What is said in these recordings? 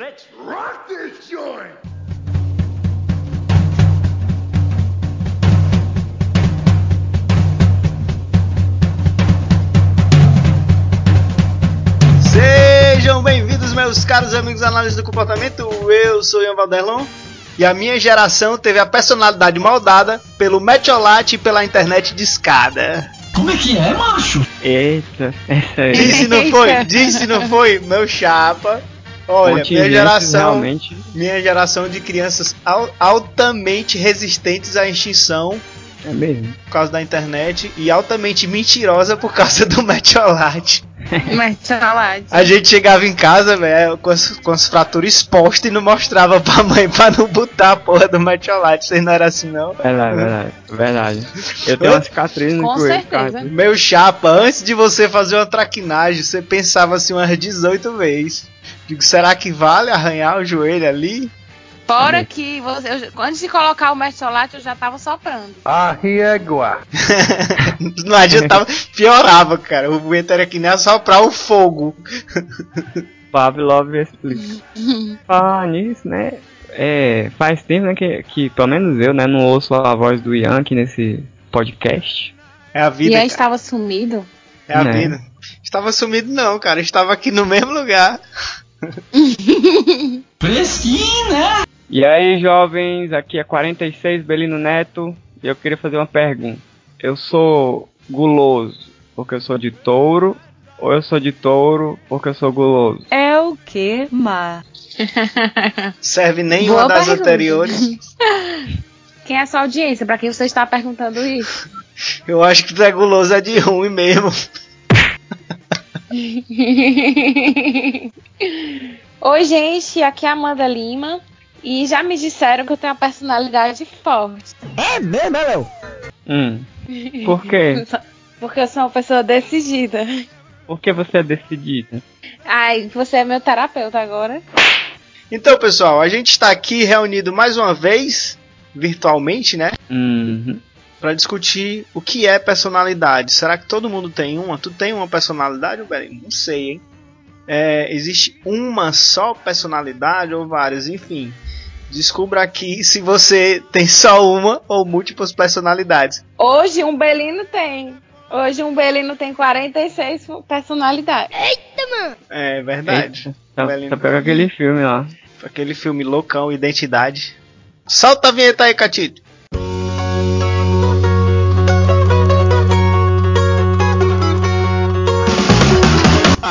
Let's rock this joint! Sejam bem-vindos, meus caros amigos analistas do comportamento. Eu sou Ian Valderlon e a minha geração teve a personalidade moldada pelo Metiolate e pela internet de escada. Como é que é, macho? Eita, essa aí. Disse não foi? Disse não foi? Meu chapa. Olha, minha geração, realmente. minha geração de crianças al- altamente resistentes à extinção É mesmo. por causa da internet e altamente mentirosa por causa do Metiolate. Metiolate. A gente chegava em casa, velho, com as, com as fraturas expostas e não mostrava pra mãe pra não botar a porra do metiolate. Vocês não eram assim, não? Verdade, verdade, verdade. Eu tenho uma cicatriz no certeza. Meu chapa, antes de você fazer uma traquinagem, você pensava assim umas 18 vezes. Digo, será que vale arranhar o joelho ali? Fora que você, eu- antes de colocar o metiolate, eu já tava soprando. não adiantava, piorava, cara. O vento era que nem assoprar o fogo. Pavlov explica. Falar nisso, né? É, faz tempo né, que, que, pelo menos eu, né, não ouço a voz do Ian aqui nesse podcast. É a E vida, aí cara. estava sumido. É a Né? vida. Estava sumido não, cara. Estava aqui no mesmo lugar. Fresquinho, né? E aí, jovens, aqui é 46 Belino Neto e eu queria fazer uma pergunta. Eu sou guloso porque eu sou de touro ou eu sou de touro porque eu sou guloso? É o que, Mar? Serve nenhuma Boa das pergunta. anteriores. Quem é essa audiência? Pra quem você está perguntando isso? Eu acho que tu é guloso é de ruim mesmo. Oi, gente, aqui é a Amanda Lima. E já me disseram que eu tenho uma personalidade forte. Hum. Por quê? Porque eu sou uma pessoa decidida. Por que você é decidida? Ai, você é meu terapeuta agora. Então, pessoal, a gente está aqui reunido mais uma vez, virtualmente, né? Uhum. Para discutir o que é personalidade. Será que todo mundo tem uma? Tu tem uma personalidade, Belém? Não sei, hein? É, existe uma só personalidade ou várias? Enfim, descubra aqui se você tem só uma ou múltiplas personalidades. Hoje um Belino tem. Hoje um Belino tem 46 personalidades. É verdade. Eita, Tá, Belino. tá pegando aquele filme lá. Aquele filme loucão, Identidade. Solta a vinheta aí, Catito.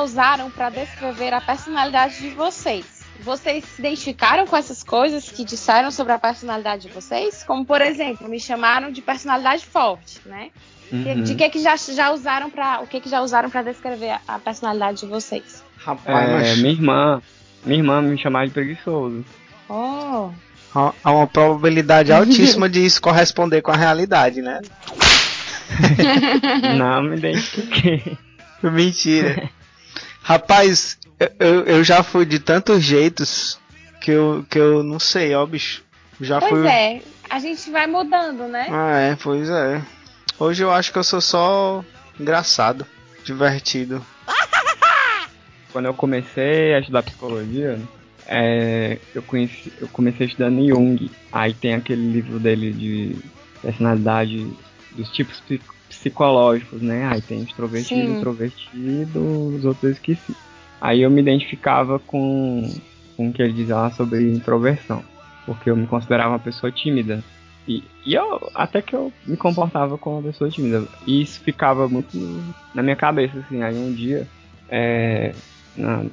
Já usaram pra descrever a personalidade de vocês? Vocês se identificaram com essas coisas que disseram sobre a personalidade de vocês? Como, por exemplo, me chamaram de personalidade forte, né? De- Uhum. De que que já, já usaram para o que que já usaram para descrever a, a personalidade de vocês? Rapaz, É, mas minha irmã. Minha irmã me chamava de preguiçoso. Oh, há há uma probabilidade altíssima de isso corresponder com a realidade, né? Não me identifiquei. Mentira. Rapaz, eu- eu, já fui de tantos jeitos que eu, que eu não sei, ó, bicho. Já pois fui. é, a gente vai mudando, né? Ah, é, pois é. Hoje eu acho que eu sou só engraçado, divertido. Quando eu comecei a estudar psicologia, é, eu, conheci, eu comecei estudando Jung. Aí tem aquele livro dele de personalidade dos tipos psicológicos, né? Aí tem extrovertido, Sim. introvertido, os outros eu esqueci. Aí eu me identificava com, com o que ele dizia lá sobre introversão. Porque eu me considerava uma pessoa tímida. E, e eu, até que eu me comportava como uma pessoa tímida. E isso ficava muito na minha cabeça, assim. Aí um dia, é, na,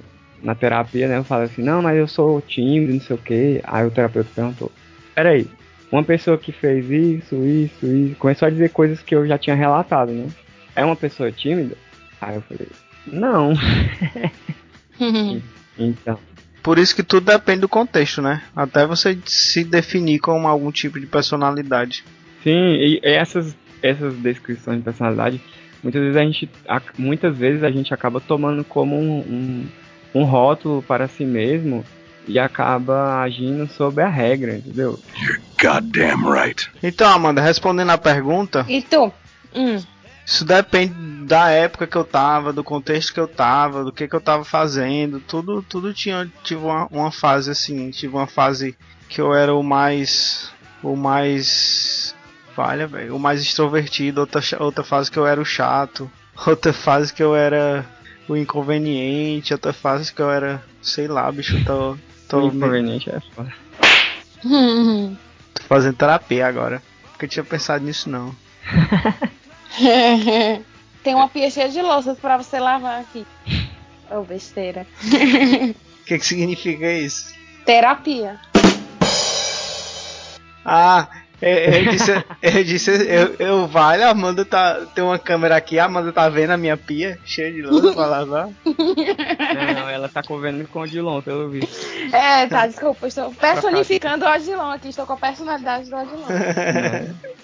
na terapia, né, eu falei assim, não, mas eu sou tímido, não sei o quê. Aí o terapeuta perguntou, peraí, uma pessoa que fez isso, isso, isso, começou a dizer coisas que eu já tinha relatado, né? É uma pessoa tímida? Aí eu falei, não. então, Por isso que tudo depende do contexto, né? Até você se definir como algum tipo de personalidade. sim, e essas, essas descrições de personalidade, muitas vezes a gente, muitas vezes a gente acaba tomando como um, um, um rótulo para si mesmo e acaba agindo sob a regra, entendeu? Goddamn right. Então, Amanda, respondendo a pergunta, E tu? Hum. isso depende da época que eu tava, do contexto que eu tava, do que que eu tava fazendo. Tudo, tudo tinha tive uma, uma fase assim, tive uma fase que eu era o mais, o mais, falha, velho, o mais extrovertido. Outra, outra fase que eu era o chato. Outra fase que eu era o inconveniente. Outra fase que eu era, sei lá, bicho, tô, tô, O inconveniente é foda. tô fazendo terapia agora. Porque eu tinha pensado nisso não. Tem uma pia cheia de louças pra você lavar aqui. Ô, besteira. O que que significa isso? Terapia. Ah, eu, eu disse, eu disse, eu, eu vale, a Amanda tá, tem uma câmera aqui, a Amanda tá vendo a minha pia cheia de louça pra lavar. Não, ela tá convendo com o Odilon, pelo visto. É, tá, desculpa, estou personificando o Odilon aqui, estou com a personalidade do Odilon.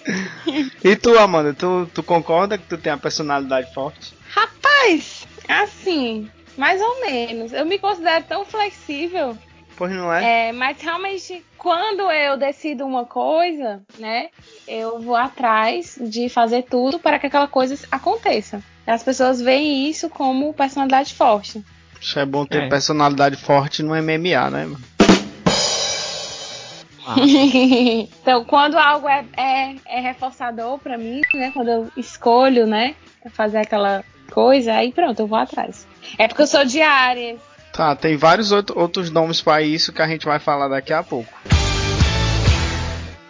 E tu, Amanda, tu, tu concorda que tu tem a personalidade forte? Rapaz, assim, mais ou menos. Eu me considero tão flexível, Pois não é? é, mas realmente, quando eu decido uma coisa, né, eu vou atrás de fazer tudo para que aquela coisa aconteça. As pessoas veem isso como personalidade forte. Isso é bom ter É. personalidade forte no MMA, né? mano? Ah, então, quando algo é, é, é reforçador pra mim, né? Quando eu escolho, né? Fazer aquela coisa, aí pronto, eu vou atrás. É porque eu sou de Áries. Tá, tem vários outro- outros nomes pra isso que a gente vai falar daqui a pouco.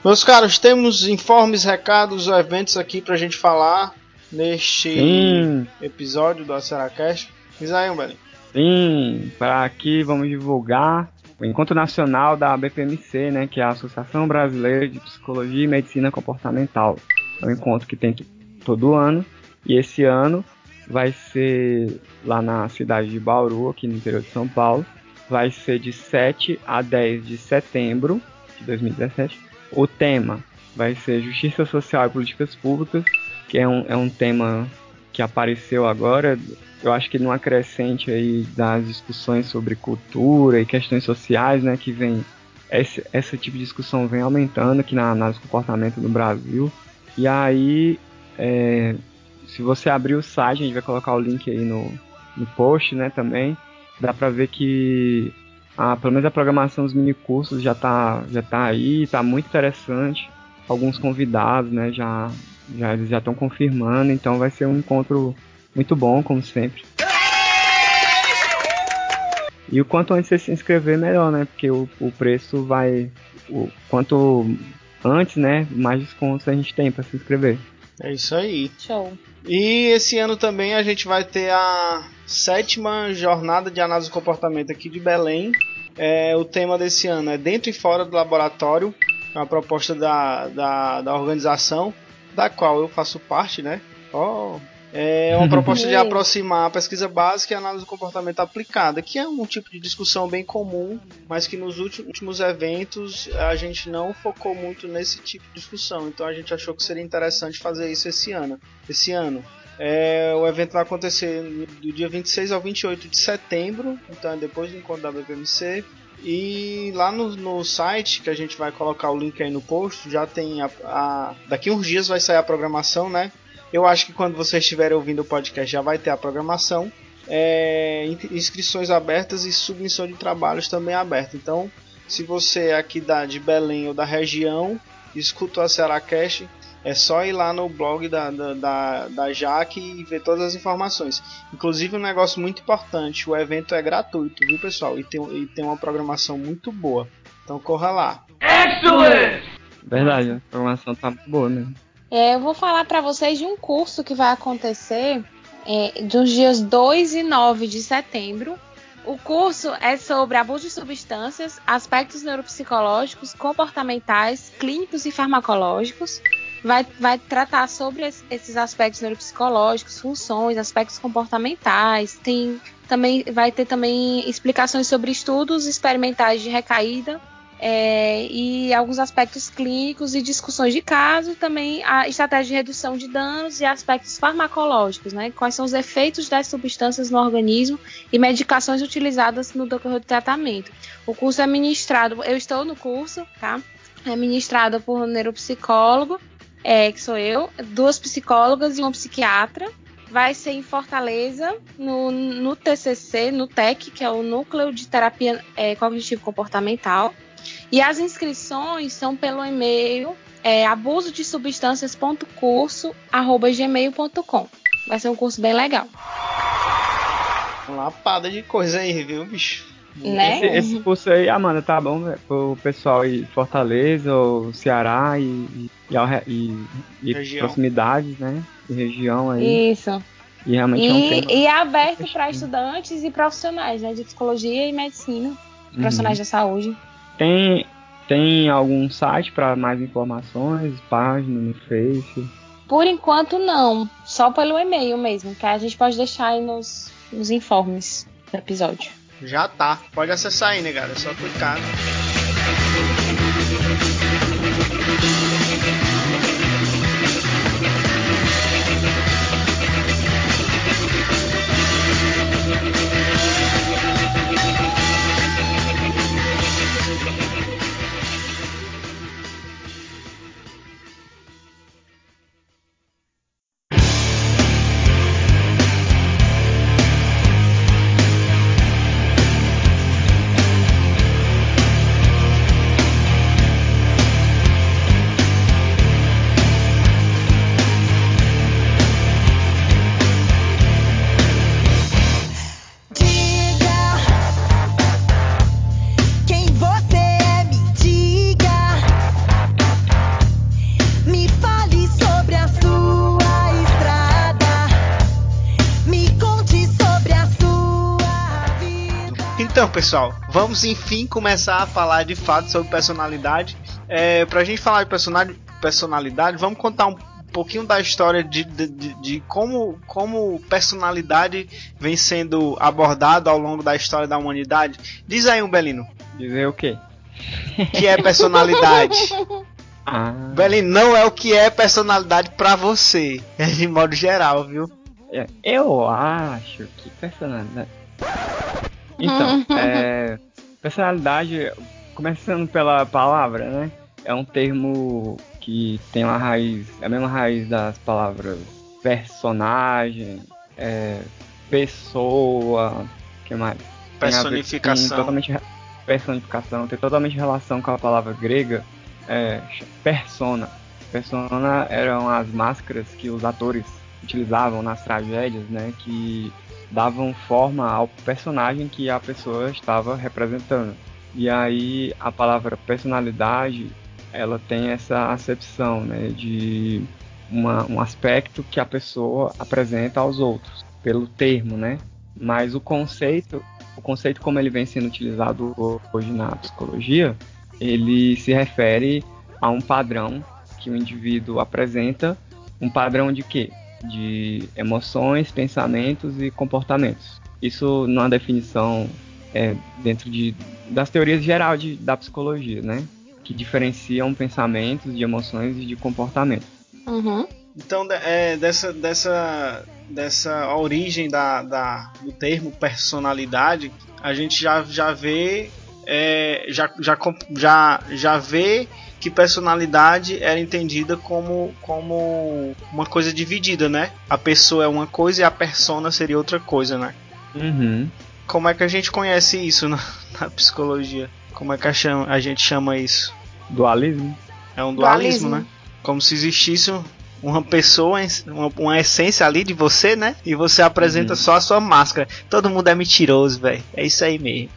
Meus caros, temos informes, recados, eventos aqui pra gente falar neste sim, episódio do Aceracast. Diz aí, velho. sim. Para aqui vamos divulgar o Encontro Nacional da BPMC, né? Que é a Associação Brasileira de Psicologia e Medicina Comportamental. É um encontro que tem to- todo ano. E esse ano vai ser lá na cidade de Bauru, aqui no interior de São Paulo. Vai ser de 7 a 10 de setembro de 2017. O tema vai ser Justiça Social e Políticas Públicas, que é um, é um tema que apareceu agora, eu acho que numa crescente aí das discussões sobre cultura e questões sociais, né, que vem esse, esse tipo de discussão vem aumentando aqui na análise do comportamento no Brasil. E aí, é, se você abrir o site, a gente vai colocar o link aí no, no post, né, também, dá pra ver que a, pelo menos a programação dos minicursos já tá, já tá aí, tá muito interessante. Alguns convidados, né, já, já eles já estão confirmando, então vai ser um encontro muito bom, como sempre. E o quanto antes você se inscrever, melhor, né? Porque o, o preço vai. O, quanto antes, né? Mais descontos a gente tem para se inscrever. É isso aí. Show. E esse ano também a gente vai ter a sétima jornada de análise do comportamento aqui de Belém. É, o tema desse ano é Dentro e Fora do Laboratório, é uma proposta da, da, da organização, da qual eu faço parte, né? Oh, é uma proposta de aproximar a pesquisa básica e a análise do comportamento aplicada, que é um tipo de discussão bem comum, mas que nos últimos últimos eventos a gente não focou muito nesse tipo de discussão. Então a gente achou que seria interessante fazer isso esse ano. Esse ano. É, o evento vai acontecer do dia 26 ao 28 de setembro, então é depois do encontro da BPMC. E lá no, no site, que a gente vai colocar o link aí no post, já tem a, a- Daqui uns dias vai sair a programação, né? Eu acho que quando vocês estiverem ouvindo o podcast já vai ter a programação. É, in- inscrições abertas e submissão de trabalhos também aberta. Então, se você é aqui da, de Belém ou da região, escuta a Cearacast, é só ir lá no blog da, da, da, da Jaque e ver todas as informações. Inclusive um negócio muito importante, o evento é gratuito, viu pessoal? E tem, e tem uma programação muito boa. Então corra lá. Verdade, a programação tá muito boa mesmo. É, eu vou falar para vocês de um curso que vai acontecer é, dos dias 2 e 9 de setembro, O curso é sobre abuso de substâncias, aspectos neuropsicológicos, comportamentais, clínicos e farmacológicos. Vai, vai tratar sobre esses aspectos neuropsicológicos, funções, aspectos comportamentais. Tem também vai ter também explicações sobre estudos experimentais de recaída é, e alguns aspectos clínicos e discussões de caso, também a estratégia de redução de danos e aspectos farmacológicos, né? Quais são os efeitos das substâncias no organismo e medicações utilizadas no decorrer do tratamento. O curso é ministrado, eu estou no curso, tá? É ministrado por um neuropsicólogo, é, que sou eu, duas psicólogas e uma psiquiatra. Vai ser em Fortaleza, no, no TCC, no TEC, que é o Núcleo de Terapia é, Cognitivo Comportamental. E as inscrições são pelo e-mail é, abuso de substâncias.curso@gmail.com. Vai ser um curso bem legal. Uma lapada de coisa aí, viu, bicho? Né? Esse, esse curso aí, Amanda, tá bom pro pessoal ir Fortaleza, ou Ceará e, e, e, e proximidades, né? E região aí. Isso. E realmente e, é um tema. E é aberto para estudantes e profissionais, né? De psicologia e medicina, profissionais Uhum. da saúde. Tem, tem algum site para mais informações, página no Face? Por enquanto, não. Só pelo e-mail mesmo, que a gente pode deixar aí nos, nos informes do episódio. Já tá. Pode acessar aí, né, cara? É só clicar. Pessoal, vamos enfim começar a falar de fato sobre personalidade. É, pra gente falar de personalidade, personalidade vamos contar um pouquinho da história de, de, de- de como, como personalidade vem sendo abordado ao longo da história da humanidade. Diz aí, um Belino, Dizer o quê? que é personalidade? Ah, Belino, não é o que é personalidade pra você, é de modo geral, viu? é, eu acho que personalidade. Então, é, personalidade, começando pela palavra, né? É um termo que tem uma raiz, é a mesma raiz das palavras personagem, é, pessoa, que mais? Ver- tem Personificação. totalmente personificação, tem totalmente relação com a palavra grega é, persona. Persona eram as máscaras que os atores utilizavam nas tragédias, né, que davam forma ao personagem que a pessoa estava representando. E aí a palavra personalidade, ela tem essa acepção, né, de uma, um aspecto que a pessoa apresenta aos outros, pelo termo, né? Mas o conceito, o conceito como ele vem sendo utilizado hoje na psicologia, ele se refere a um padrão que o indivíduo apresenta, um padrão de quê? De emoções, pensamentos e comportamentos. Isso numa definição é, dentro de, das teorias gerais de, da psicologia, né? Que diferenciam pensamentos de emoções e de comportamentos. Uhum. Então, é, dessa, dessa, dessa origem da, da, do termo personalidade, a gente já, já vê é, já, já, já, já vê que personalidade era entendida como, como uma coisa dividida, né? A pessoa é uma coisa e a persona seria outra coisa, né? Uhum. Como é que a gente conhece isso na, na psicologia? Como é que a, chama, a gente chama isso? Dualismo? É um dualismo, Dualismo. né? Como se existisse uma pessoa, uma, uma essência ali de você, né? E você apresenta Uhum. só a sua máscara. Todo mundo é mentiroso, velho. É isso aí mesmo.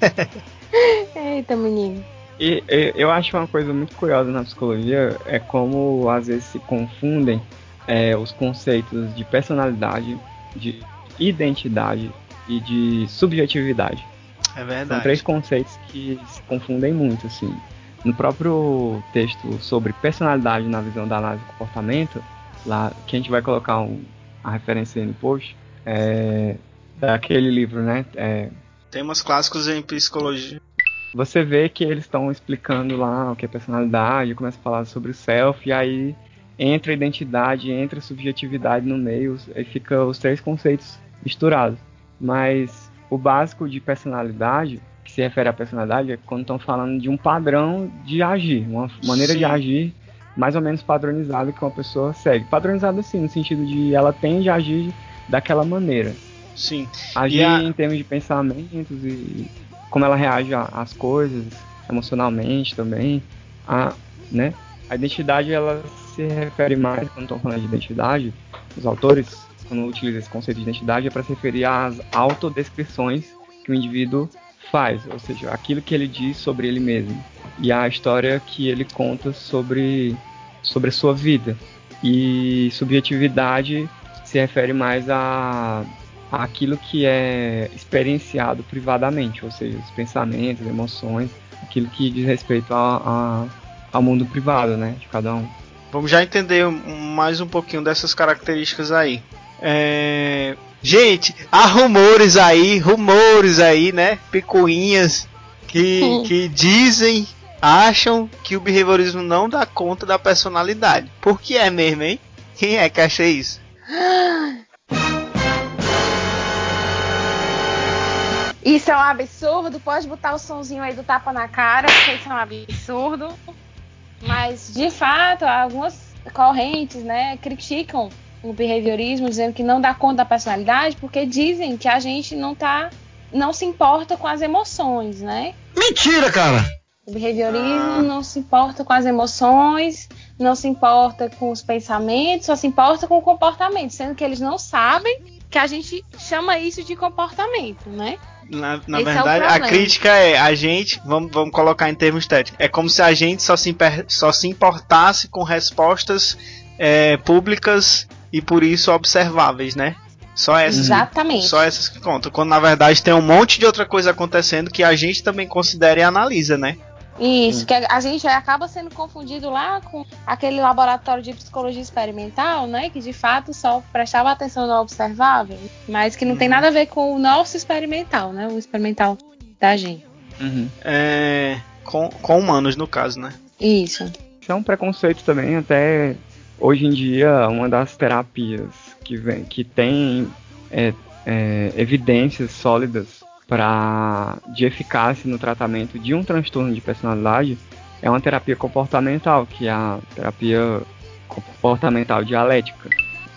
Eita, menino. E, e eu acho uma coisa muito curiosa na psicologia é como às vezes se confundem é, os conceitos de personalidade, de identidade e de subjetividade. É São verdade. três conceitos que se confundem muito, assim. No próprio texto sobre personalidade na visão da análise do comportamento, lá que a gente vai colocar um- a referência aí no post, é daquele livro, né? É, Temas clássicos em psicologia. Você vê que eles estão explicando lá o que é personalidade, começa a falar sobre o self, e aí entra a identidade, entra a subjetividade no meio, aí fica os três conceitos misturados. Mas o básico de personalidade, que se refere à personalidade, é quando estão falando de um padrão de agir, uma maneira Sim. de agir mais ou menos padronizada que uma pessoa segue. Padronizada assim, no sentido de ela tende a agir daquela maneira. Sim. Agir E a- em termos de pensamentos e como ela reage às coisas, emocionalmente também. A, né? a identidade ela se refere mais, quando estão falando de identidade, os autores, quando utilizam esse conceito de identidade, é para se referir às autodescrições que o indivíduo faz, ou seja, aquilo que ele diz sobre ele mesmo e a história que ele conta sobre, sobre a sua vida. E subjetividade se refere mais a aquilo que é experienciado privadamente, ou seja, os pensamentos, emoções, aquilo que diz respeito a, a- ao mundo privado, né, de cada um. Vamos já entender mais um pouquinho dessas características aí. É, Gente, há rumores aí, rumores aí, né? Picuinhas que, que dizem, acham que o behaviorismo não dá conta da personalidade. Por que é mesmo, hein? Quem é que acha isso? Isso é um absurdo. Pode botar o sonzinho aí do tapa na cara, porque isso é um absurdo. Mas, de fato, algumas correntes né, criticam o behaviorismo, dizendo que não dá conta da personalidade, porque dizem que a gente não tá. não se importa com as emoções, né? Mentira, cara! O behaviorismo não se importa com as emoções, não se importa com os pensamentos, só se importa com o comportamento, sendo que eles não sabem que a gente chama isso de comportamento, né? Na, na é verdade, a problema. crítica é a gente, vamos, vamos colocar em termos estéticos, é como se a gente só se, só se importasse com respostas é, públicas e por isso observáveis, né? Só essas, Exatamente. só essas que contam. Quando na verdade tem um monte de outra coisa acontecendo que a gente também considera e analisa, né? Isso, que a gente acaba sendo confundido lá com aquele laboratório de psicologia experimental, né? Que de fato só prestava atenção no observável, mas que não tem nada a ver com o nosso experimental, né? O experimental da gente. Uhum. É, com, com humanos, no caso, né? Isso. Isso é um preconceito também, até hoje em dia, uma das terapias que, vem, que tem é, é, evidências sólidas para de eficácia no tratamento de um transtorno de personalidade é uma terapia comportamental, que é a terapia comportamental dialética.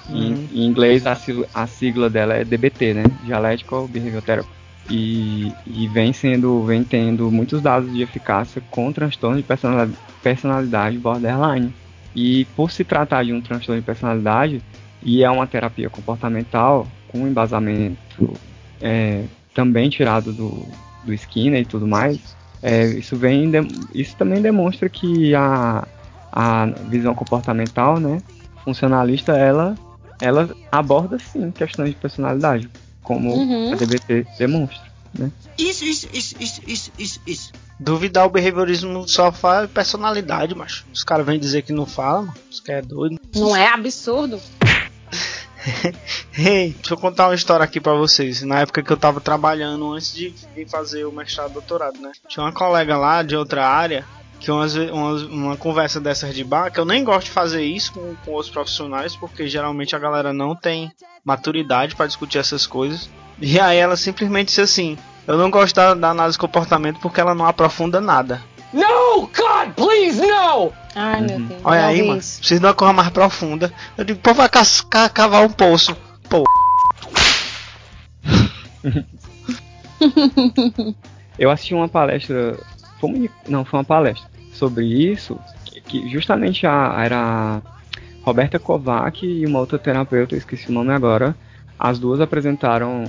Em, Uhum. em inglês a, a sigla dela é DBT, né? Dialectical Behavioral Therapy. E, e vem sendo, vem tendo muitos dados de eficácia com transtorno de personalidade, personalidade borderline. E por se tratar de um transtorno de personalidade, e é uma terapia comportamental com embasamento é, também tirado do, do Skinner e tudo mais, é, isso, vem, de- isso também demonstra que a, a visão comportamental, né, funcionalista, ela, ela aborda sim questões de personalidade, como Uhum. a DBT demonstra. Né? Isso, isso, isso, isso, isso, isso, isso. Duvidar o behaviorismo só faz personalidade, macho. Os caras vêm dizer que não fala, mano. Isso que é doido. Não é absurdo? Ei, deixa eu contar uma história aqui pra vocês. Na época que eu tava trabalhando antes de, fazer o mestrado doutorado, né? Tinha uma colega lá de outra área que umas, umas- uma conversa dessas de bar, que eu nem gosto de fazer isso com, com outros profissionais, porque geralmente a galera não tem maturidade pra discutir essas coisas. E aí ela simplesmente disse assim: Eu não gosto da, da análise de comportamento porque ela não aprofunda nada. No, God, please, no! Ai, meu Uhum. Deus. Olha aí, mano. isso. Precisa de uma coisa mais profunda. Eu digo, pô, vai cas- ca- cavar um poço. Pô, Eu assisti uma palestra, foi uma- não, foi uma palestra sobre isso, que, justamente a, era a Roberta Kovac e uma outra terapeuta, eu esqueci o nome agora, as duas apresentaram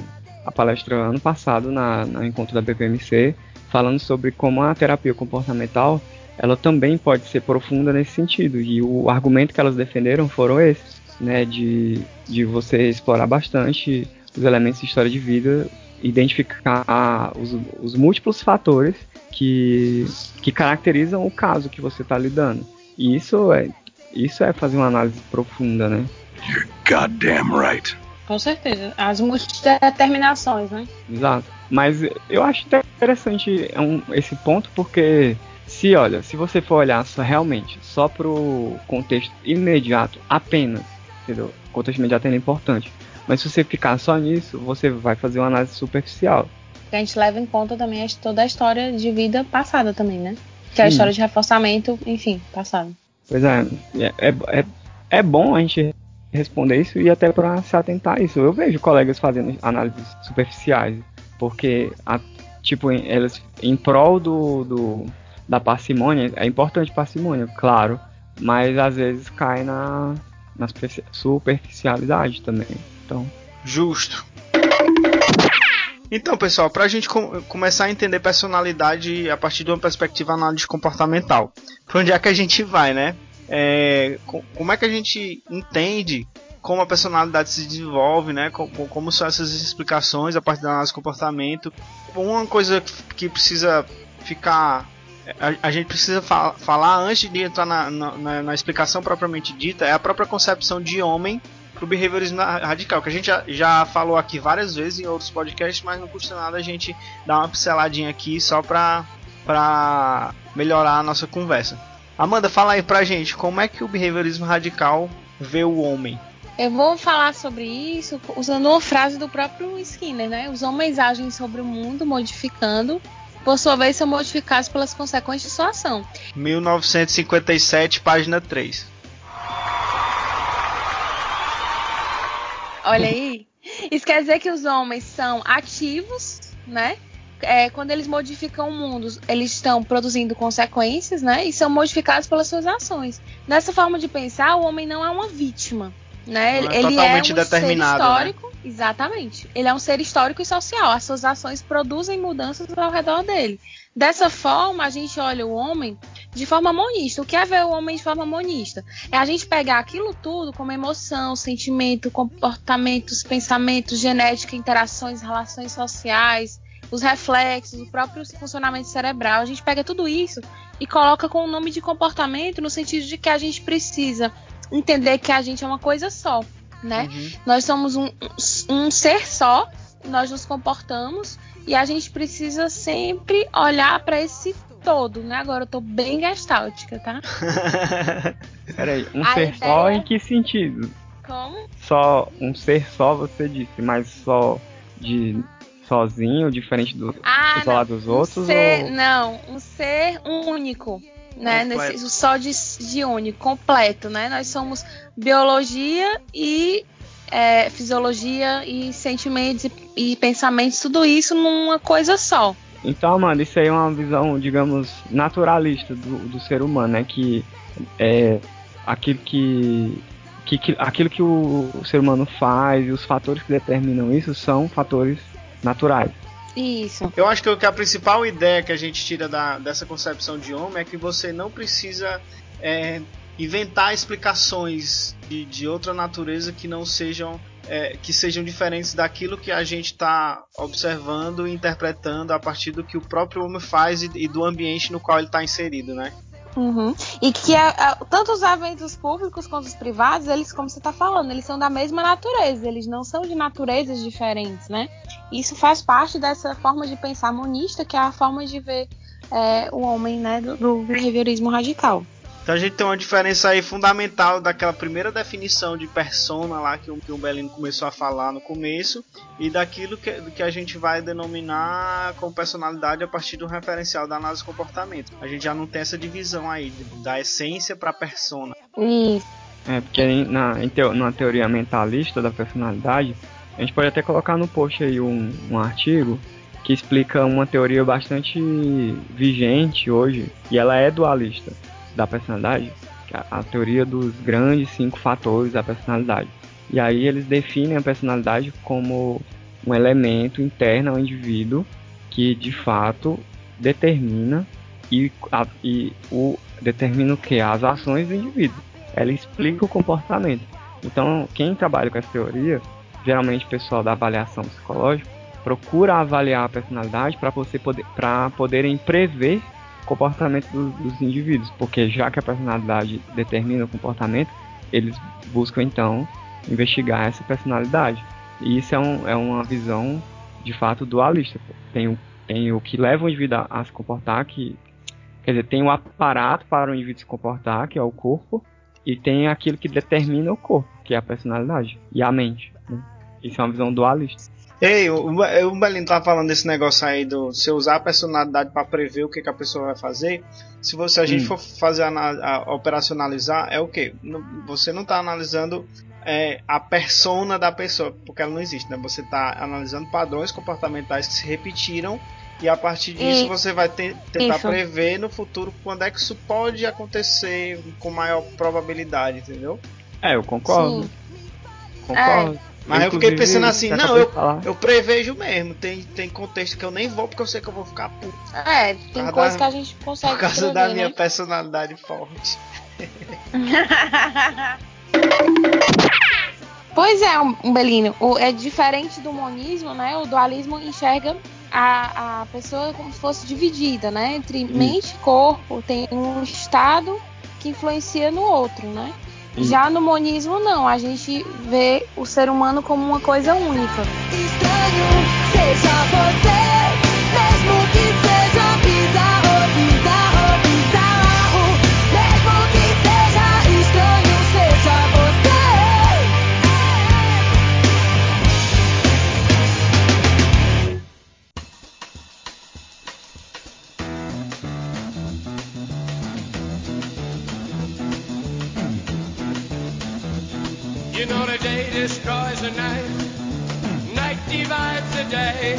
a palestra ano passado na, no encontro da BPMC, falando sobre como a terapia comportamental ela também pode ser profunda nesse sentido. E o argumento que elas defenderam foram esses, né, de, de você explorar bastante os elementos de história de vida identificar os, os múltiplos fatores que, que caracterizam o caso que você está lidando. E isso é, isso é fazer uma análise profunda, né? You're goddamn right. Com certeza. As multideterminações, né? Exato. Mas eu acho interessante é esse ponto porque se olha, se você for olhar só realmente só pro contexto imediato apenas, entendeu? O contexto imediato ele é importante. Mas se você ficar só nisso, você vai fazer uma análise superficial. A gente leva em conta também toda a história de vida passada também, né? Que é a Sim. história de reforçamento, enfim, passado. Pois é, é, é- é bom a gente responder isso e até para se atentar a isso. Eu vejo colegas fazendo análises superficiais, porque, a, tipo, em, elas, em prol do, do- da parcimônia, é importante parcimônia, claro, mas às vezes cai na, na superfi- superficialidade também. Então, Justo. Então, pessoal, para a gente com- começar a entender personalidade a partir de uma perspectiva análise comportamental, para onde é que a gente vai, né? É, co- como é que a gente entende como a personalidade se desenvolve, né? Co- co- Como, são essas explicações a partir da análise de comportamento? Uma coisa que, precisa ficar a, a gente precisa fa- falar antes de entrar na, na- na- explicação propriamente dita é a própria concepção de homem pro behaviorismo ra- radical, que a gente já, já falou aqui várias vezes em outros podcasts, mas não custa nada a gente dar uma pinceladinha aqui só pra melhorar a nossa conversa. Amanda, fala aí pra gente, como é que o behaviorismo radical vê o homem? Eu vou falar sobre isso usando uma frase do próprio Skinner, né? Os homens agem sobre o mundo, modificando, por sua vez são modificados pelas consequências de sua ação. 1957, página 3. Olha aí. Isso quer dizer que os homens são ativos, né? É, quando eles modificam o mundo, eles estão produzindo consequências, né? E são modificados pelas suas ações. Nessa forma de pensar, o homem não é uma vítima, né? Não é ele totalmente é um determinado, ser histórico, exatamente. Ele é um ser histórico e social. As suas ações produzem mudanças ao redor dele. Dessa forma, a gente olha o homem de forma monista. O que é ver o homem de forma monista? É a gente pegar aquilo tudo como emoção, sentimento, comportamentos, pensamentos, genética, interações, relações sociais, os reflexos, o próprio funcionamento cerebral. A gente pega tudo isso e coloca com o nome de comportamento no sentido de que a gente precisa entender que a gente é uma coisa só, né? Uhum. Nós somos um, um ser só, nós nos comportamos e a gente precisa sempre olhar para esse todo, né? Agora eu tô bem gestáltica, tá? peraí, um A ser só ideia- em que sentido? Como? Só um ser só você disse, mas só de sozinho, diferente do Ah, isolar não. dos Um outros ser, ou não, um ser único, né? Completo. Nesse, só de, de único, completo, né? Nós somos biologia e é, fisiologia e sentimentos e, e pensamentos, tudo isso numa coisa só. Então, Amanda, isso aí é uma visão, digamos, naturalista do, do ser humano, né? Que é aquilo que, que, que- aquilo que o, o ser humano faz e os fatores que determinam isso são fatores naturais. Isso. Eu acho que, o- que a principal ideia que a gente tira da- dessa concepção de homem é que você não precisa é, inventar explicações de, de outra natureza que não sejam é, que sejam diferentes daquilo que a gente está observando e interpretando a partir do que o próprio homem faz e, e do ambiente no qual ele está inserido, né? Uhum. E que a- a- tanto os eventos públicos quanto os privados, eles, como você está falando, eles são da mesma natureza, eles não são de naturezas diferentes, né? Isso faz parte dessa forma de pensar monista, que é a forma de ver é, o homem, né, do, do behaviorismo radical. Então a gente tem uma diferença aí fundamental daquela primeira definição de persona lá que o, que o Belino começou a falar no começo e daquilo que, do que a gente vai denominar como personalidade a partir do referencial da análise de comportamento. A gente já não tem essa divisão aí da essência para persona. Isso. É, porque na, em teo, numa teoria mentalista da personalidade, a gente pode até colocar no post aí um, um artigo que explica uma teoria bastante vigente hoje, e ela é dualista da personalidade, que é a teoria dos grandes cinco fatores da personalidade. E aí eles definem a personalidade como um elemento interno ao indivíduo que de fato determina e, a- e o determina o que? As ações do indivíduo ela explica o comportamento. Então, quem trabalha com essa teoria, geralmente pessoal da avaliação psicológica, procura avaliar a personalidade para você poder para poderem prever comportamento do- dos indivíduos, porque já que a personalidade determina o comportamento, eles buscam então investigar essa personalidade. E isso é, um, é uma visão de fato dualista. Tem o, tem o que leva o indivíduo a, se comportar, que quer dizer, tem o aparato para o indivíduo se comportar, que é o corpo, e tem aquilo que determina o corpo, que é a personalidade e a mente. né? Isso é uma visão dualista. Ei, o, o Belino tá falando desse negócio aí do você usar a personalidade para prever o que, que a pessoa vai fazer. Se você a gente Hum. for fazer ana- a, operacionalizar, é o quê? Você não tá analisando é, a persona da pessoa, porque ela não existe, né? Você tá analisando padrões comportamentais que se repetiram e a partir disso E- você vai te- tentar isso. prever no futuro quando é que isso pode acontecer com maior probabilidade, entendeu? É, eu concordo. Sim. Concordo. Mas eu fiquei pensando assim, não, eu, eu prevejo mesmo. Tem, tem contexto que eu nem vou porque eu sei que eu vou ficar puto. É, tem coisa da- que a gente consegue Por causa prever, da né? minha personalidade forte. Pois é, um Belino, o- é diferente do monismo, né? O dualismo enxerga a, a pessoa como se fosse dividida, né? Entre mente e corpo, tem um estado que influencia no outro, né? Isso. Já no monismo, não. A gente vê o ser humano como uma coisa única. Estranho seja você, mesmo que seja destroys the night, night divides the day.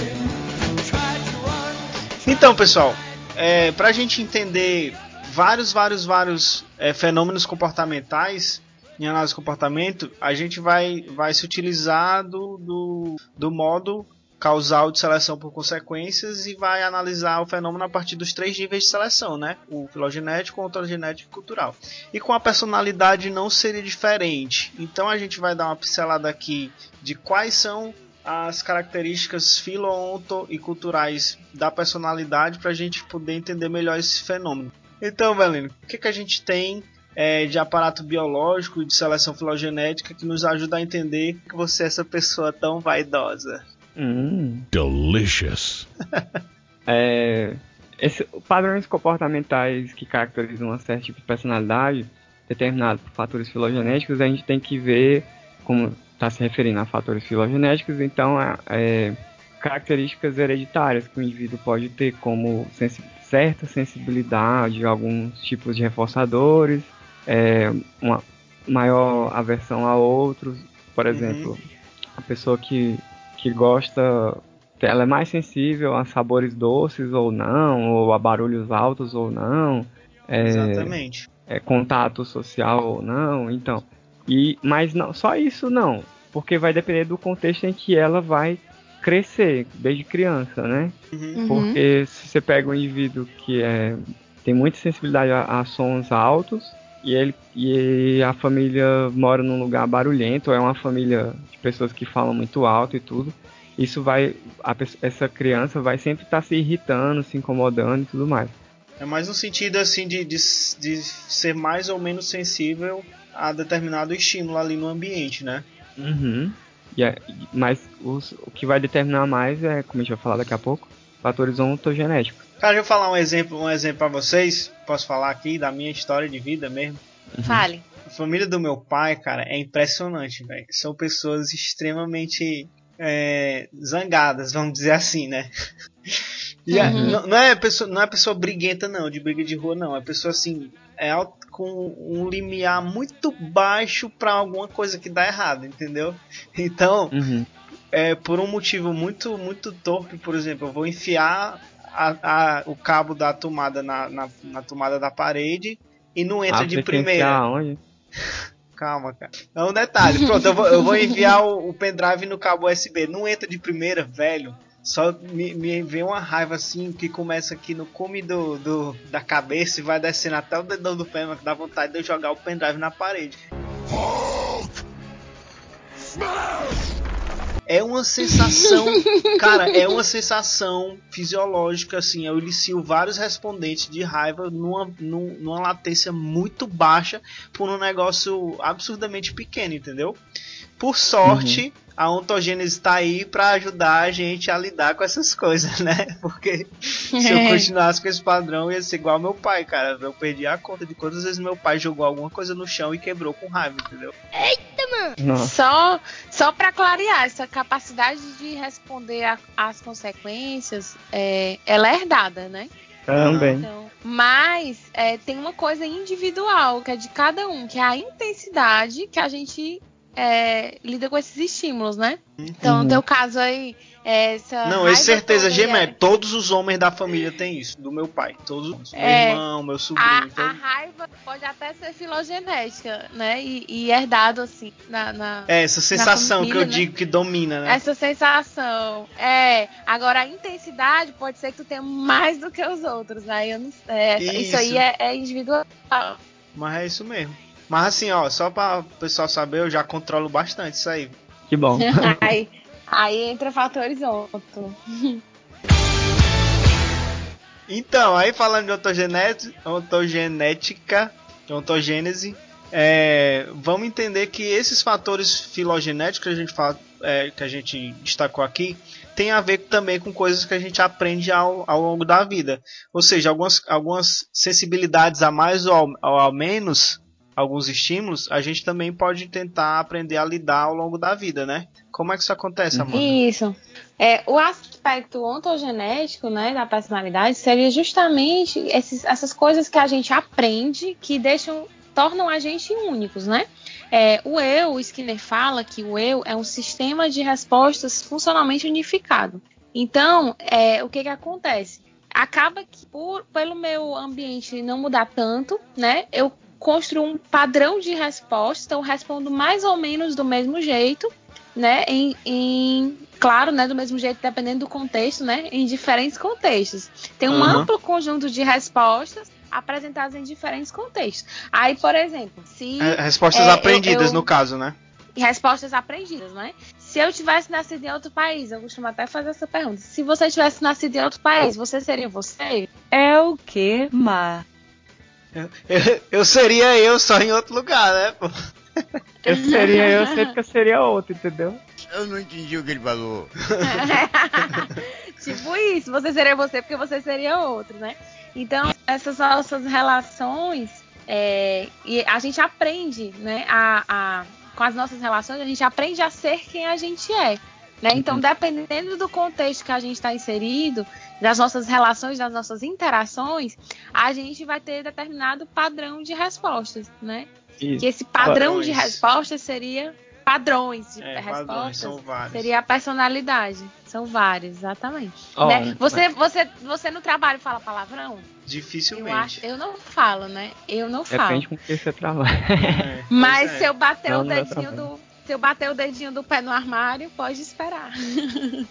Então, pessoal, é, pra gente entender vários, vários, vários é, fenômenos comportamentais em análise de comportamento, a gente vai, vai se utilizar do, do, do modo causal de seleção por consequências e vai analisar o fenômeno a partir dos três níveis de seleção, né? O filogenético, o ontogenético e cultural. E com a personalidade não seria diferente. Então a gente vai dar uma pincelada aqui de quais são as características filo, onto e culturais da personalidade para a gente poder entender melhor esse fenômeno. Então, Belino, o que, que a gente tem é, de aparato biológico e de seleção filogenética que nos ajuda a entender que você é essa pessoa tão vaidosa? Delicious. É, esse, padrões comportamentais que caracterizam um certo tipo de personalidade, determinado por fatores filogenéticos, a gente tem que ver, como está se referindo a fatores filogenéticos, então é, é, características hereditárias que o indivíduo pode ter, como sensi certa sensibilidade a alguns tipos de reforçadores, é, uma maior aversão a outros, por Uhum. exemplo, a pessoa que, que gosta ela é mais sensível a sabores doces ou não, ou a barulhos altos ou não, é, Exatamente. é, contato social ou não, então. E, mas não, só isso não, porque vai depender do contexto em que ela vai crescer desde criança, né? Uhum. Porque se você pega um indivíduo que é, tem muita sensibilidade a, a sons altos e ele e a família mora num lugar barulhento, é uma família de pessoas que falam muito alto e tudo, isso vai a essa criança vai sempre estar se irritando, se incomodando e tudo mais. É mais no sentido assim de, de, de ser mais ou menos sensível a determinado estímulo ali no ambiente, né? Uhum. E é- mas os- o que vai determinar mais é, como a gente vai falar daqui a pouco, fatores ontogenéticos. Cara, deixa eu falar um exemplo, um exemplo para vocês. Posso falar aqui da minha história de vida mesmo. Fale. A família do meu pai, cara, é impressionante, velho. São pessoas extremamente é, zangadas, vamos dizer assim, né? Uhum. não, não é pessoa, não é pessoa briguenta, não, de briga de rua, não. É pessoa assim, é com um limiar muito baixo pra alguma coisa que dá errado, entendeu? Então, Uhum. é, por um motivo muito muito torpe, por exemplo, eu vou enfiar a- a- o cabo da tomada na, na, na tomada da parede e não entra de primeira. aonde? Calma, cara. É um detalhe. Pronto, eu vou, eu vou enviar o, o pendrive no cabo USB. Não entra de primeira, velho. Só me, me vem uma raiva assim que começa aqui no cume do, do, da cabeça e vai descendo até o dedão do pé, que dá vontade de eu jogar o pendrive na parede. É uma sensação, cara, é uma sensação fisiológica, assim. Eu inicio vários respondentes de raiva numa, num- numa latência muito baixa por um negócio absurdamente pequeno, entendeu? Por sorte, a ontogênese tá aí pra ajudar a gente a lidar com essas coisas, né? Porque se eu continuasse com esse padrão, ia ser igual meu pai, cara. Eu perdi a conta de quantas vezes meu pai jogou alguma coisa no chão e quebrou com raiva, entendeu? Nossa. Só, só para clarear, essa capacidade de responder às consequências, é, ela é herdada, né? Também. Então, mas é, tem uma coisa individual, que é de cada um, que é a intensidade que a gente é, lida com esses estímulos, né? Então, Uhum. no teu caso aí, é, essa. Não, é certeza, Gemé, é- todos os homens da família têm isso, do meu pai. Todos, meu É, irmão, meu sobrinho. A, a todo- raiva pode até ser filogenética, né? E, e herdado, assim, na. na- É, essa sensação que eu família, né? digo que domina, né? Essa sensação. É. Agora, a intensidade pode ser que tu tenha mais do que os outros. Aí não é, isso. Isso. aí é, é individual. Mas é isso mesmo. Mas assim, ó, só pra o pessoal saber, eu já controlo bastante isso aí. Que bom. aí, aí entra fatores outros. Então, aí falando de ontogenet- ontogenética, ontogênese, é, vamos entender que esses fatores filogenéticos que a gente fala, é, que a gente destacou aqui, tem a ver também com coisas que a gente aprende ao, ao longo da vida. Ou seja, algumas, algumas sensibilidades a mais ou ao, ou ao menos, alguns estímulos, a gente também pode tentar aprender a lidar ao longo da vida, né? Como é que isso acontece, Amanda? Isso. É, o aspecto ontogenético né, da personalidade seria justamente esses- essas coisas que a gente aprende que deixam, tornam a gente únicos, né? É, o eu, o Skinner fala que o eu é um sistema de respostas funcionalmente unificado. Então, é, o que, que acontece? Acaba que, por, pelo meu ambiente não mudar tanto, né? Eu construo um padrão de resposta, então eu respondo mais ou menos do mesmo jeito, né? Em, em- claro, né? Do mesmo jeito, dependendo do contexto, né? Em diferentes contextos. Tem um Aham. amplo conjunto de respostas apresentadas em diferentes contextos. Aí, por exemplo, se É, Respostas É, eu- aprendidas, eu- no caso, né? respostas aprendidas, né? Se eu tivesse nascido em outro país, eu costumo até fazer essa pergunta. Se você tivesse nascido em outro país, você seria você? É o que, Má? Eu, eu seria eu só em outro lugar, né? pô? Eu seria eu, sempre que eu seria outro, entendeu? Eu não entendi o que ele falou. tipo isso, você seria você porque você seria outro, né? Então, essas nossas relações, é, e a gente aprende, né? A, a- com as nossas relações, a gente aprende a ser quem a gente é. Né? Então, dependendo do contexto que a gente está inserido, das nossas relações, das nossas interações, a gente vai ter determinado padrão de respostas, né? Que Isso. esse padrão de Padrões. respostas seria padrões de É, respostas. padrões. Seria a personalidade. São vários, exatamente. Ó, Né? Você, você, você no trabalho fala palavrão? Eu, Dificilmente. acho, eu não falo, né? Eu não falo. Depende com que você trabalha. É, Mas é. se eu bater Não, o dedinho do. Se eu bater o dedinho do pé no armário, pode esperar.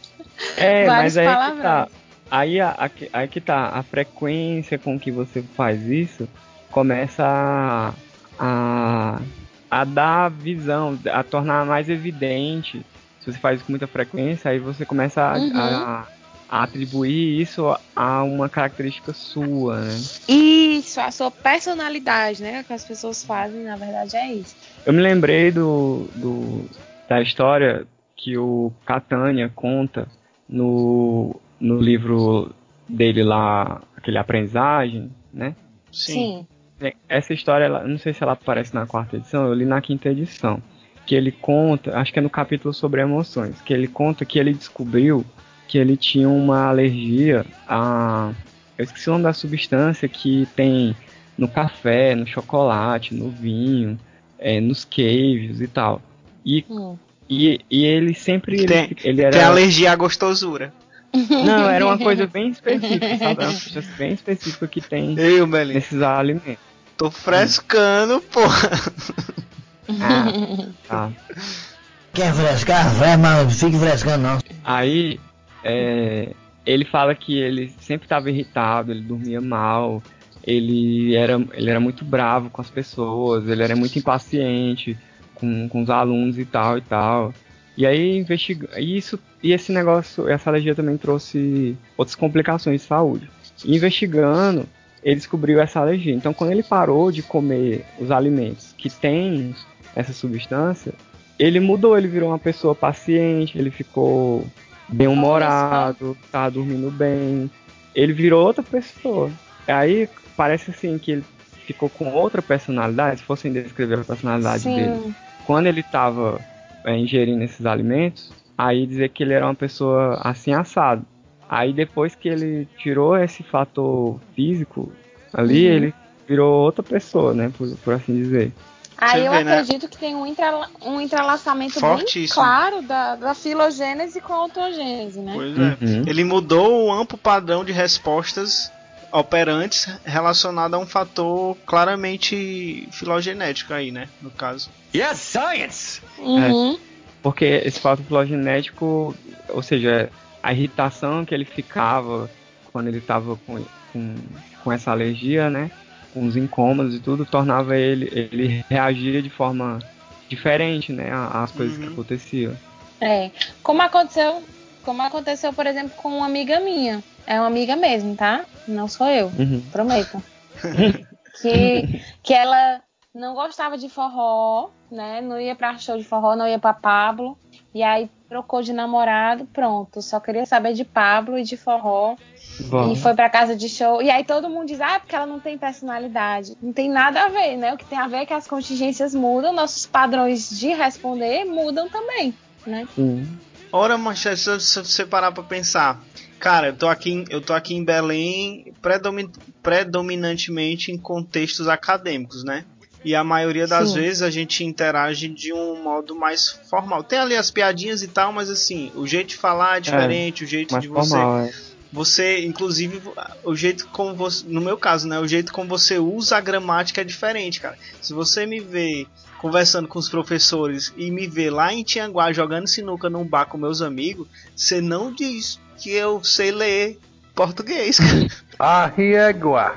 É, mas aí que tá. Aí, a- aí que tá. A frequência com que você faz isso começa a, a, a dar visão, a tornar mais evidente. Se você faz isso com muita frequência, aí você começa a, Uhum. a- a atribuir isso a uma característica sua, né? Isso, a sua personalidade, né? O que as pessoas fazem, na verdade, é isso. Eu me lembrei do, do- da história que o Catania conta no, no livro dele lá, aquele aprendizagem, né? Sim. Essa história, ela, não sei se ela aparece na quarta edição, eu li na quinta edição. Que ele conta, acho que é no capítulo sobre emoções, que ele conta que ele descobriu que ele tinha uma alergia a. Eu esqueci o nome da substância que tem no café, no chocolate, no vinho, é, nos queijos e tal. E, Hum. e, e ele sempre. Tem- ele, ele era. Tem alergia à gostosura. Não, era uma coisa bem específica, sabe? Era uma substância bem específica que tem Eu, nesses alimentos. tô frescando, porra. Ah, tá. Quer frescar? Vai, mas não fique frescando não. Aí é, ele fala que ele sempre estava irritado, ele dormia mal, ele era, ele era muito bravo com as pessoas, ele era muito impaciente com, com os alunos e tal e tal. E aí investiga isso e esse negócio, essa alergia também trouxe outras complicações de saúde. E investigando, ele descobriu essa alergia. Então, quando ele parou de comer os alimentos que têm essa substância, ele mudou, ele virou uma pessoa paciente, ele ficou bem-humorado, tá dormindo bem. Ele virou outra pessoa. Aí parece assim que ele ficou com outra personalidade, se fossem descrever a personalidade Sim. dele. Quando ele estava ingerindo esses alimentos, aí dizer que ele era uma pessoa assim assado. Aí depois que ele tirou esse fator físico ali, Uhum. ele virou outra pessoa, né, por, por assim dizer. Aí Você eu vê, né? acredito que tem um, entrela- um entrelaçamento bem Fortíssimo. claro da, da filogênese com a autogênese, né? Pois é. Uhum. Ele mudou o amplo padrão de respostas operantes relacionado a um fator claramente filogenético aí, né? No caso. Yes, science! Uhum. Porque esse fator filogenético, ou seja, a irritação que ele ficava quando ele estava com, com, com essa alergia, né? Com os incômodos e tudo, tornava ele, ele reagir de forma diferente, né? Às coisas que Uhum. aconteciam. É. Como aconteceu, como aconteceu, por exemplo, com uma amiga minha. É uma amiga mesmo, tá? Não sou eu, Uhum. prometo. que, que ela não gostava de forró, né? Não ia pra show de forró, não ia pra Pablo. E aí trocou de namorado, pronto. Só queria saber de Pablo e de forró. Bom, E foi pra casa de show. E aí todo mundo diz, ah, porque ela não tem personalidade. Não tem nada a ver, né? O que tem a ver é que as contingências mudam, nossos padrões de responder mudam também, né? sim. Ora, mancha, se você parar pra pensar. Cara, eu tô aqui, em- eu tô aqui em Belém predomin- predominantemente em contextos acadêmicos, né? E a maioria das Sim. vezes a gente interage de um modo mais formal. Tem ali as piadinhas e tal, mas assim, o jeito de falar é diferente, o jeito de você formal, é. você, inclusive, o jeito como você, no meu caso, né, o jeito como você usa a gramática é diferente, cara. Se você me vê conversando com os professores e me vê lá em Tianguá jogando sinuca num bar com meus amigos, você não diz que eu sei ler português, cara. Arriégua.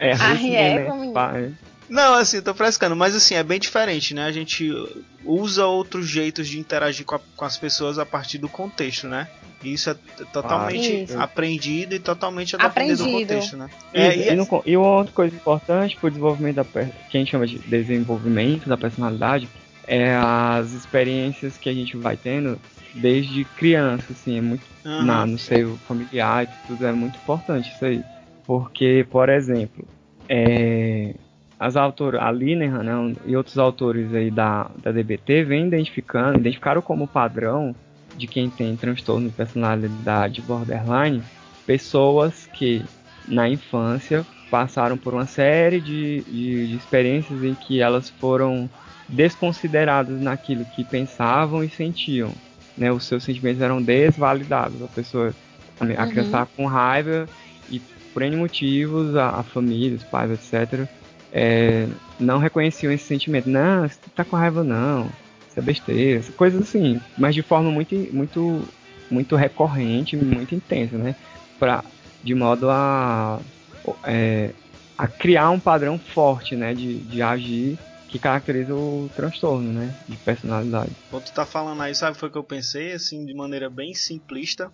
É, Ah, ruim, é, né? Pá, Não, assim, tô frescando, mas assim, é bem diferente, né? A gente usa outros jeitos de interagir com, a- com as pessoas a partir do contexto, né? E Isso é totalmente Isso. aprendido e totalmente a depender do contexto, né? E, É, e, e- não co- e uma outra coisa importante para o desenvolvimento da que a gente chama de desenvolvimento da personalidade é as experiências que a gente vai tendo desde criança, assim, é muito Aham. na, no seio familiar e tudo é muito importante isso aí, porque por exemplo, é, as autoras, a Linehan né, e outros autores aí da, da DBT vêm identificando, identificaram como padrão de quem tem transtorno de personalidade borderline pessoas que na infância passaram por uma série de, de, de experiências em que elas foram desconsideradas naquilo que pensavam e sentiam. Né? Os seus sentimentos eram desvalidados. A pessoa, a, Uhum. criança estava com raiva e por N motivos, a, a família, os pais, etc., é, não reconheciam esse sentimento. Não, você tá com raiva não, isso é besteira, coisas assim, mas de forma muito, muito, muito recorrente, muito intensa, né? Pra, de modo a, é, a criar um padrão forte, né, de, de agir que caracteriza o transtorno, né, de personalidade. Quando tu tá falando aí, sabe foi o que eu pensei, assim, de maneira bem simplista.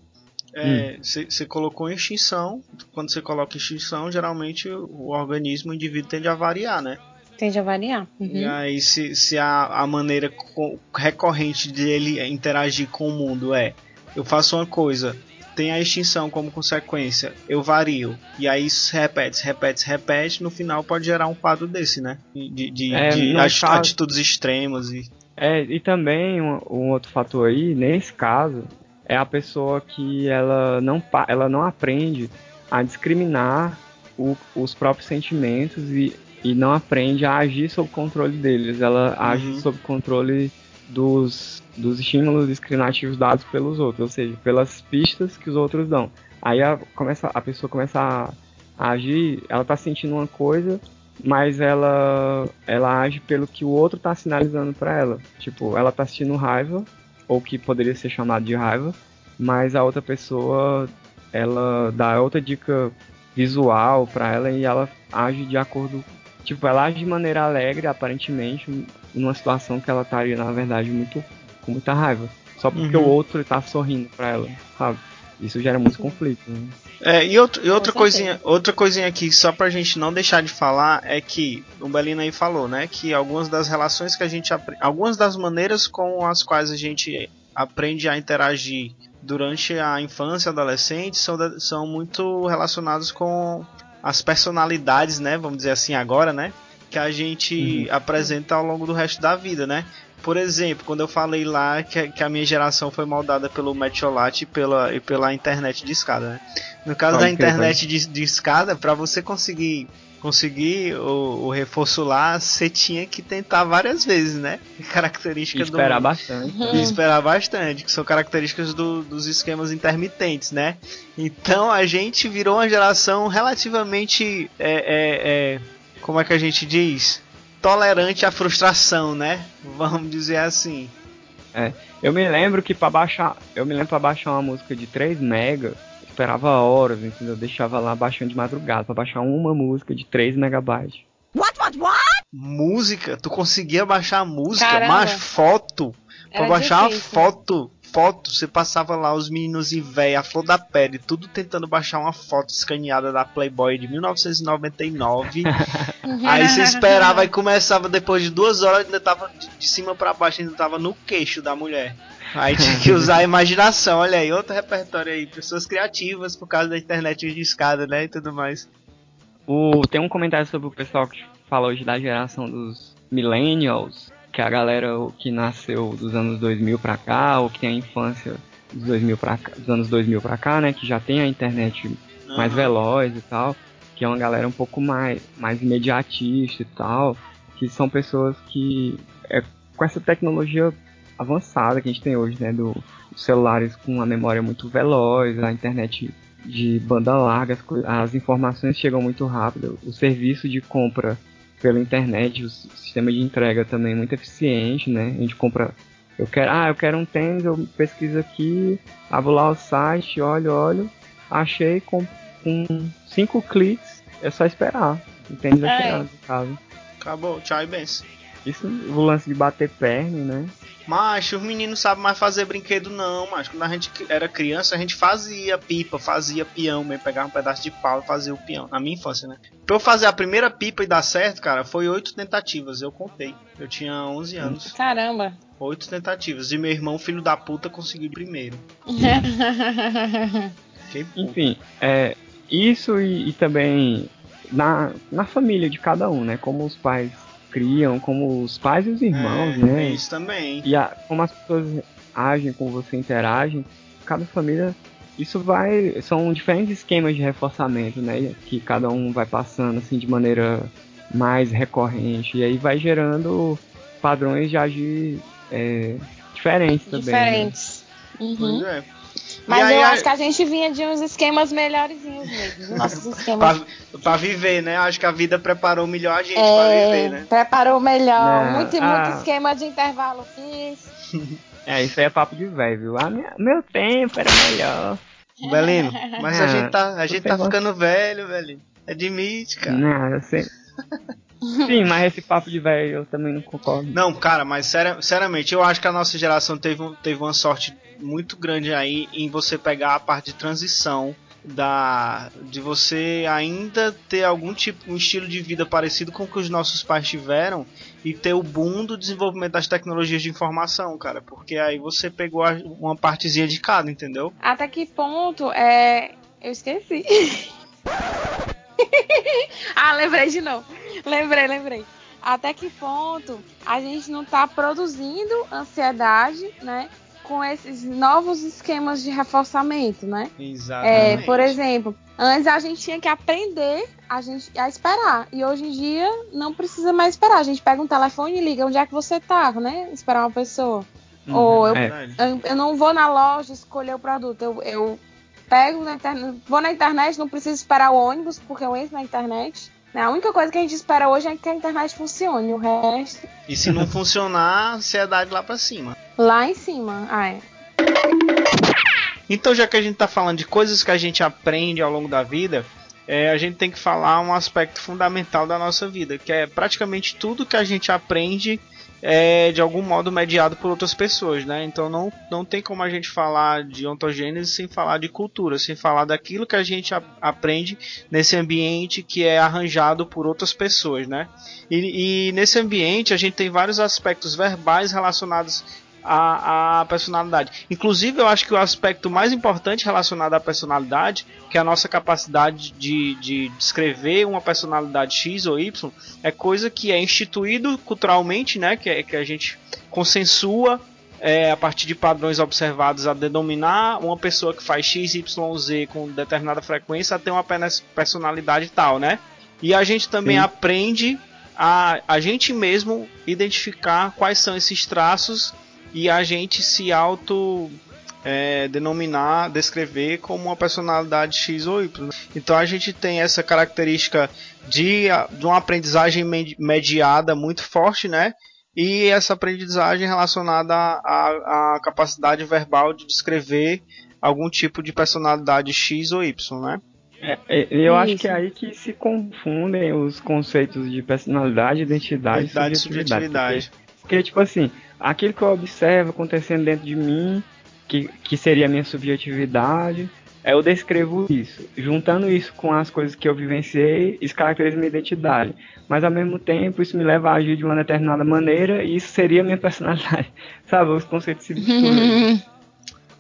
Hum. Você colocou extinção. Quando você coloca extinção, geralmente o, o organismo, o indivíduo tende a variar, né? Tende a variar. Uhum. E aí, se, se a, a maneira co- recorrente dele interagir com o mundo é: eu faço uma coisa, tem a extinção como consequência, eu vario, e aí isso se repete, se repete, se repete, no final pode gerar um quadro desse, né? De, de, É, de caso- atitudes extremas e. É, e também um, um outro fator aí, nesse caso, é a pessoa que ela não, pa- ela não aprende a discriminar o- os próprios sentimentos e, e não aprende a agir sob controle deles. Ela age sob controle dos, dos estímulos discriminativos dados pelos outros, ou seja, pelas pistas que os outros dão. Aí a, começa, a pessoa começa a, a agir, ela tá sentindo uma coisa, mas ela ela age pelo que o outro tá sinalizando para ela. Tipo, ela tá sentindo raiva, ou que poderia ser chamado de raiva, mas a outra pessoa ela dá outra dica visual para ela e ela age de acordo Tipo, ela age de maneira alegre, aparentemente, numa situação que ela estaria, na verdade, muito com muita raiva. Só porque Uhum. o outro tá sorrindo pra ela, sabe? Isso gera muito conflito. Né? É, e, outro- e outra coisinha, outra coisinha aqui, só pra gente não deixar de falar, é que o Belino aí falou, né? Que algumas das relações que a gente aprende. Algumas das maneiras com as quais a gente aprende a interagir durante a infância e adolescente são, são muito relacionados com as personalidades, né? Vamos dizer assim agora, né? Que a gente apresenta ao longo do resto da vida, né? Por exemplo, quando eu falei lá que, que a minha geração foi moldada pelo Metiolate e pela, e pela internet de escada, né? No caso Pode da internet de, de escada, para você conseguir conseguir o, o reforço lá, você tinha que tentar várias vezes, né? E Característica esperar do bastante. e esperar bastante, que são características do- dos esquemas intermitentes, né? Então a gente virou uma geração relativamente, é, é, é, como é que a gente diz, tolerante à frustração, né? Vamos dizer assim. Eu me lembro que pra baixar. Eu me lembro pra baixar uma música de 3 mega, esperava horas, entendeu? Eu deixava lá baixando de madrugada pra baixar uma música de 3 megabytes. Música, tu conseguia baixar a música, Caramba. mas foto, pra Era baixar difícil. foto, foto, você passava lá os meninos e véia, a flor da pele, tudo tentando baixar uma foto escaneada da Playboy de 1999. Aí você esperava e começava depois de duas horas, ainda tava de, de cima pra baixo, ainda tava no queixo da mulher. Aí tinha que usar a imaginação, olha aí, outro repertório aí, pessoas criativas por causa da internet de escada, né, e tudo mais. O, tem um comentário sobre o pessoal que fala hoje da geração dos millennials, que é a galera que nasceu dos anos 2000 pra cá, ou que tem a infância dos, 2000 pra cá, dos anos 2000 pra cá, né, que já tem a internet mais Aham. veloz e tal, que é uma galera um pouco mais, mais imediatista e tal, que são pessoas que, é, com essa tecnologia avançada que a gente tem hoje, né, do, dos celulares com a memória muito veloz, a internet de banda larga, as, informações chegam muito rápido, o serviço de compra pela internet, o sistema de entrega também é muito eficiente, né, a gente compra eu quero, ah, eu quero um tênis, eu pesquiso aqui, abro lá o site, olho, olho, achei com, com cinco cliques, é só esperar. O tênis vai É. chegar sua casa. Acabou, tchau e benção. Isso, o lance de bater perna, né? Macho, os meninos sabem mais fazer brinquedo não, macho. Quando a gente era criança, a gente fazia pipa, fazia peão mesmo, pegava um pedaço de pau e fazia o peão. Na minha infância, né? Pra eu fazer a primeira pipa e dar certo, cara, foi oito tentativas, eu contei. Eu tinha 11 anos. Caramba. Oito tentativas. E meu irmão, filho da puta, conseguiu primeiro. Enfim, é, isso e, e também na, na família de cada um, né? Como os pais criam, como os pais e os irmãos, É, né? Isso também. E a- como as pessoas agem, como você interagem, cada família, isso vai. São diferentes esquemas de reforçamento, né? Que cada um vai passando assim de maneira mais recorrente. E aí vai gerando padrões de agir é, diferentes também. né? Diferentes. Uhum. Pois é. Mas aí, eu acho que a gente vinha de uns esquemas melhorzinhos mesmo. Nossos esquemas. Pra, pra viver, né? Acho que a vida preparou melhor a gente pra É, viver, né? preparou melhor. Não, muito, ah. muito esquema de intervalo fiz. É, isso aí é papo de velho, viu? Ah, minha- meu tempo era melhor. Belino, mas a Ah, gente tá, a gente tá gosta- ficando velho, velho. Admite, cara. Não, eu sei. Sim, mas esse papo de velho eu também não concordo. Não, cara, mas seriamente, eu acho que a nossa geração teve, teve uma sorte muito grande aí em você pegar a parte de transição da de você ainda ter algum tipo um estilo de vida parecido com o que os nossos pais tiveram e ter o boom do desenvolvimento das tecnologias de informação, cara, porque aí você pegou uma partezinha de cada, entendeu? Até que ponto é. Eu esqueci. ah, lembrei de novo. Lembrei, lembrei. Até que ponto a gente não tá produzindo ansiedade, né? Com esses novos esquemas de reforçamento, né? É, Exatamente. por exemplo, antes a gente tinha que aprender a, gente, a esperar. E hoje em dia não precisa mais esperar. A gente pega um telefone e liga onde é que você tá, né? Esperar uma pessoa. Ou eu, É. eu, eu não vou na loja escolher o produto. Eu, eu pego na internet, vou na internet, não preciso esperar o ônibus, porque eu entro na internet. Né? A única coisa que a gente espera hoje é que a internet funcione. O resto, E se não funcionar, ansiedade lá pra cima. lá em cima. Ah, é. Então, já que a gente tá falando de coisas que a gente aprende ao longo da vida, é, a gente tem que falar um aspecto fundamental da nossa vida, que é praticamente tudo que a gente aprende é de algum modo mediado por outras pessoas, né? Então não, não tem como a gente falar de ontogênese sem falar de cultura, sem falar daquilo que a gente a, aprende nesse ambiente que é arranjado por outras pessoas, né? E, e nesse ambiente a gente tem vários aspectos verbais relacionados à, à personalidade. Inclusive, eu acho que o aspecto mais importante relacionado à personalidade, que é a nossa capacidade de, de descrever uma personalidade X ou Y, é coisa que é instituído culturalmente, né? Que, é, que a gente consensua é, a partir de padrões observados a denominar uma pessoa que faz X, Y, Z com determinada frequência a ter uma pers- personalidade tal, né? E a gente também Sim. aprende a, a gente mesmo identificar quais são esses traços e a gente se auto é, denominar, descrever como uma personalidade X ou Y. Então a gente tem essa característica de, de uma aprendizagem med- mediada muito forte, né? E essa aprendizagem relacionada à, à- capacidade verbal de descrever algum tipo de personalidade X ou Y, né? É, é, eu acho Isso. que é aí que se confundem os conceitos de personalidade, identidade, Identidade e e subjetividade. subjetividade. Porque, porque, tipo assim, aquilo que eu observo acontecendo dentro de mim, que, que seria a minha subjetividade, é, eu descrevo isso. Juntando isso com as coisas que eu vivenciei, isso caracteriza minha identidade. Mas ao mesmo tempo, isso me leva a agir de uma determinada maneira e isso seria minha personalidade. Sabe? Os conceitos se misturam.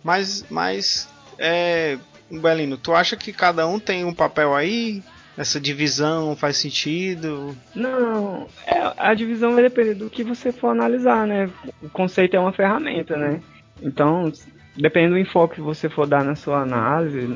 Mas, mas é, Belino, tu acha que cada um tem um papel aí? Essa divisão faz sentido? Não, é- a divisão vai depender do que você for analisar, né? O conceito é uma ferramenta, né? Então, dependendo do enfoque que você for dar na sua análise,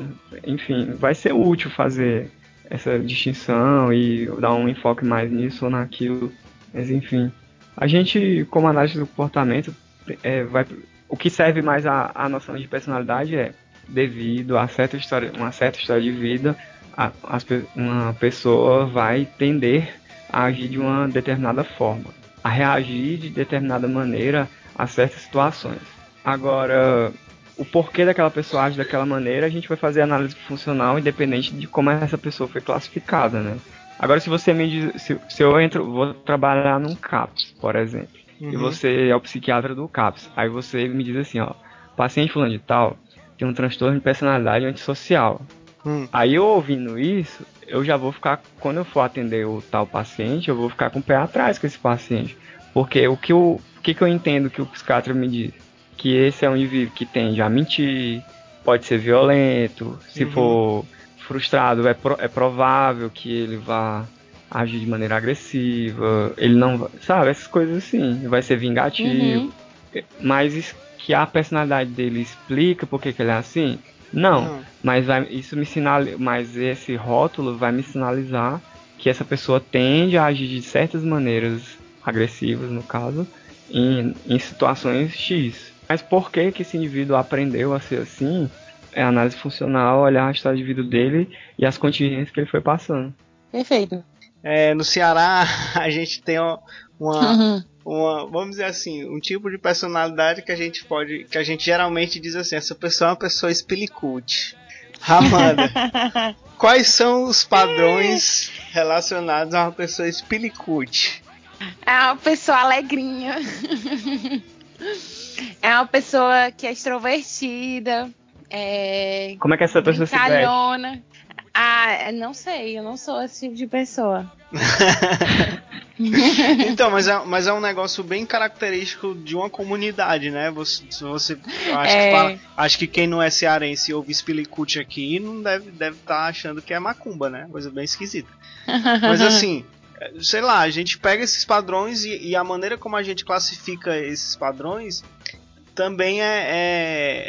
enfim, vai ser útil fazer essa distinção e dar um enfoque mais nisso ou naquilo. Mas enfim, a gente, como análise do comportamento, é, vai, o que serve mais à, à noção de personalidade é devido a certa história, uma certa história de vida, a- as uma pessoa vai tender a agir de uma determinada forma, a reagir de determinada maneira a certas situações. Agora, o porquê daquela pessoa age daquela maneira, a gente vai fazer análise funcional independente de como essa pessoa foi classificada, né? Agora, se você me diz, se, se eu entro, vou trabalhar num CAPS, por exemplo, e Uhum. você é o psiquiatra do CAPS, aí você me diz assim, ó, paciente fulano de tal tem um transtorno de personalidade antissocial. Hum. Aí eu ouvindo isso, eu já vou ficar, quando eu for atender o tal paciente, eu vou ficar com o pé atrás com esse paciente. Porque o que, eu, o que, que eu entendo que o psiquiatra me diz? Que esse é um indivíduo que tende a mentir, pode ser violento, se Uhum. for frustrado, é, pro- é provável que ele vá agir de maneira agressiva, ele não vai, sabe, essas coisas assim, vai ser vingativo. Uhum. Mas que a personalidade dele explica por que que ele é assim? Não. Não. Mas vai, isso me sinaliza, mas esse rótulo vai me sinalizar que essa pessoa tende a agir de certas maneiras agressivas, no caso, em, em situações X. Mas por que que esse indivíduo aprendeu a ser assim? É análise funcional, olhar a história de vida dele e as contingências que ele foi passando. Perfeito. É, no Ceará a gente tem uma, uma, Uhum. Uma- vamos dizer assim, um tipo de personalidade que a gente pode, que a gente geralmente diz assim, essa pessoa é uma pessoa espilicute. Amanda, quais são os padrões relacionados a uma pessoa espilicute? É uma pessoa alegrinha. É uma pessoa que é extrovertida. É. Como é que essa pessoa se veste? Ah, não sei, eu não sou esse tipo de pessoa. Então, mas é, mas é um negócio bem característico de uma comunidade, né? Você, você acho, É. que fala- acho que quem não é cearense e ouve espilicute aqui não deve deve estar achando que é macumba, né? Coisa bem esquisita. Mas assim, sei lá, a gente pega esses padrões e, e a maneira como a gente classifica esses padrões também é, é-